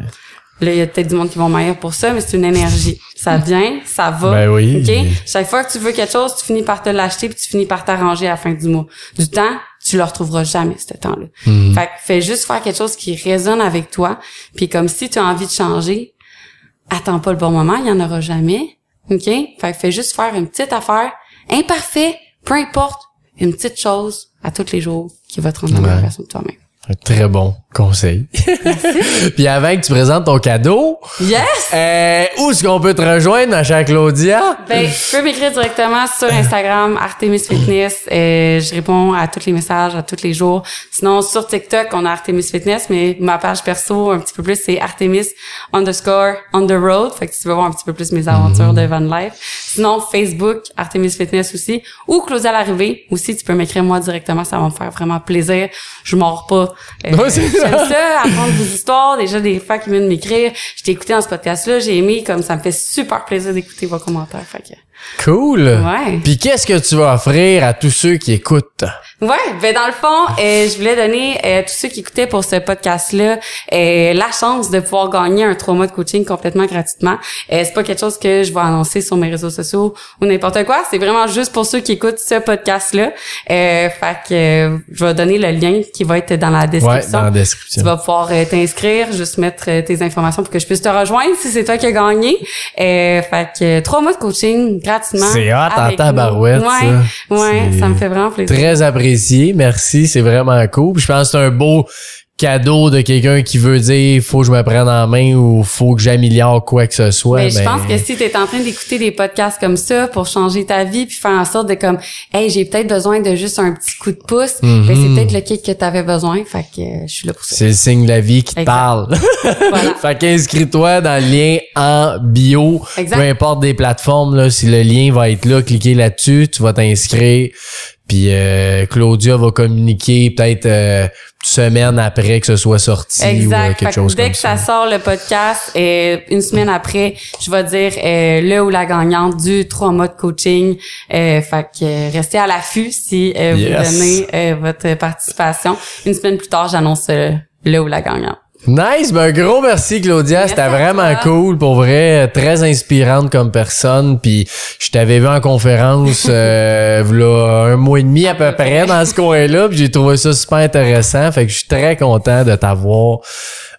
Speaker 2: là, il y a peut-être du monde qui vont m'aïr pour ça, mais c'est une énergie. Ça vient, ça va.
Speaker 1: Ben oui.
Speaker 2: OK? Chaque fois que tu veux quelque chose, tu finis par te l'acheter puis tu finis par t'arranger à la fin du mois. Du temps, tu le retrouveras jamais, ce temps-là. Fait que fais juste faire quelque chose qui résonne avec toi. Puis comme si tu as envie de changer, attends pas le bon moment, il y en aura jamais. OK? Fait que fais juste faire une petite affaire, imparfait, peu importe, une petite chose à tous les jours qui va te rendre la
Speaker 1: Ouais.
Speaker 2: version de toi-même.
Speaker 1: Très bon conseil. Puis avant que tu présentes ton cadeau,
Speaker 2: Yes!
Speaker 1: euh, où est-ce qu'on peut te rejoindre, ma chère Claudia?
Speaker 2: Ben, tu peux m'écrire directement sur Instagram, Artemis Fitness. Euh, je réponds à tous les messages, à tous les jours. Sinon, sur TikTok, on a Artemis Fitness, mais ma page perso, un petit peu plus, c'est Artemis underscore on the road. Fait que tu veux voir un petit peu plus mes aventures de van life. Sinon, Facebook, Artemis Fitness aussi. Ou Claudia l'arrivée aussi, tu peux m'écrire moi directement. Ça va me faire vraiment plaisir. Je mords pas. Euh,
Speaker 1: Ouais,
Speaker 2: J'aime
Speaker 1: ça.
Speaker 2: apprendre vos histoires. Déjà, des fois qui viennent m'écrire. Je t'ai écouté dans ce podcast-là, j'ai aimé, comme ça me fait super plaisir d'écouter vos commentaires. Fait que,
Speaker 1: Cool.
Speaker 2: Ouais.
Speaker 1: Puis qu'est-ce que tu vas offrir à tous ceux qui écoutent?
Speaker 2: Ouais, ben dans le fond, euh, je voulais donner euh, à tous ceux qui écoutaient pour ce podcast-là euh, la chance de pouvoir gagner un trois mois de coaching complètement gratuitement. Euh, c'est pas quelque chose que je vais annoncer sur mes réseaux sociaux ou n'importe quoi. C'est vraiment juste pour ceux qui écoutent ce podcast-là. Euh, fait que euh, je vais donner le lien qui va être dans la
Speaker 1: Ouais,
Speaker 2: description.
Speaker 1: dans la description.
Speaker 2: Tu vas pouvoir euh, t'inscrire, juste mettre euh, tes informations pour que je puisse te rejoindre si c'est toi qui as gagné. Euh, fait que euh, trois mois de coaching gratuitement.
Speaker 1: C'est hot en tabarouette.
Speaker 2: Ouais,
Speaker 1: ça.
Speaker 2: ouais, ça me fait vraiment plaisir.
Speaker 1: Très apprécié, merci, c'est vraiment cool. Puis je pense que c'est un beau cadeau de quelqu'un qui veut dire faut que je me prenne en main ou faut que j'améliore quoi que ce soit.
Speaker 2: Mais je
Speaker 1: ben,
Speaker 2: pense que si tu es en train d'écouter des podcasts comme ça pour changer ta vie puis faire en sorte de comme hey, j'ai peut-être besoin de juste un petit coup de pouce, ben c'est peut-être le kick que tu avais besoin, fait que euh, je suis là pour ça.
Speaker 1: c'est le signe de la vie qui te
Speaker 2: Exact.
Speaker 1: parle.
Speaker 2: Voilà.
Speaker 1: fait qu'inscris-toi dans le lien en bio.
Speaker 2: Exact.
Speaker 1: Peu importe des plateformes, là, si le lien va être là, cliquez là-dessus, tu vas t'inscrire. Puis euh, Claudia va communiquer peut-être euh, une semaine après que ce soit sorti ou euh,
Speaker 2: Exact.
Speaker 1: quelque
Speaker 2: Fait que
Speaker 1: chose
Speaker 2: dès
Speaker 1: comme
Speaker 2: que
Speaker 1: ça.
Speaker 2: ça sort le podcast, euh, une semaine après, je vais dire euh, le ou la gagnante du trois mois de coaching. Euh, fait que restez à l'affût si euh,
Speaker 1: Yes.
Speaker 2: vous donnez euh, votre participation. Une semaine plus tard, j'annonce le ou la gagnante.
Speaker 1: Nice, ben un gros merci Claudia,
Speaker 2: Merci
Speaker 1: c'était vraiment cool pour vrai, très inspirante comme personne. Puis je t'avais vu en conférence euh, un mois et demi à peu près dans ce coin-là, puis j'ai trouvé ça super intéressant, fait que je suis très content de t'avoir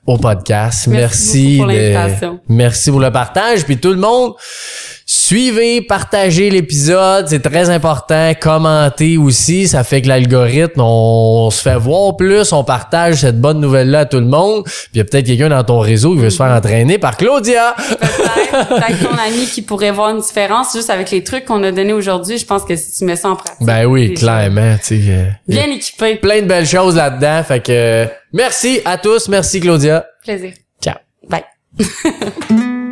Speaker 1: au podcast.
Speaker 2: Merci beaucoup pour
Speaker 1: de-
Speaker 2: l'invitation.
Speaker 1: Merci pour le partage. Puis tout le monde Suivez, partagez l'épisode, c'est très important. Commentez aussi, ça fait que l'algorithme, on, se fait voir plus, on partage cette bonne nouvelle-là à tout le monde. Puis il y a peut-être quelqu'un dans ton réseau qui veut se faire entraîner par Claudia.
Speaker 2: Peut-être, peut-être ton ami qui pourrait voir une différence juste avec les trucs qu'on a donnés aujourd'hui. Je pense que si tu mets ça en pratique.
Speaker 1: Ben oui, clairement, tu sais. euh,
Speaker 2: Bien équipé.
Speaker 1: plein de belles choses là-dedans. Fait que euh, merci à tous, merci Claudia.
Speaker 2: Plaisir.
Speaker 1: Ciao.
Speaker 2: Bye.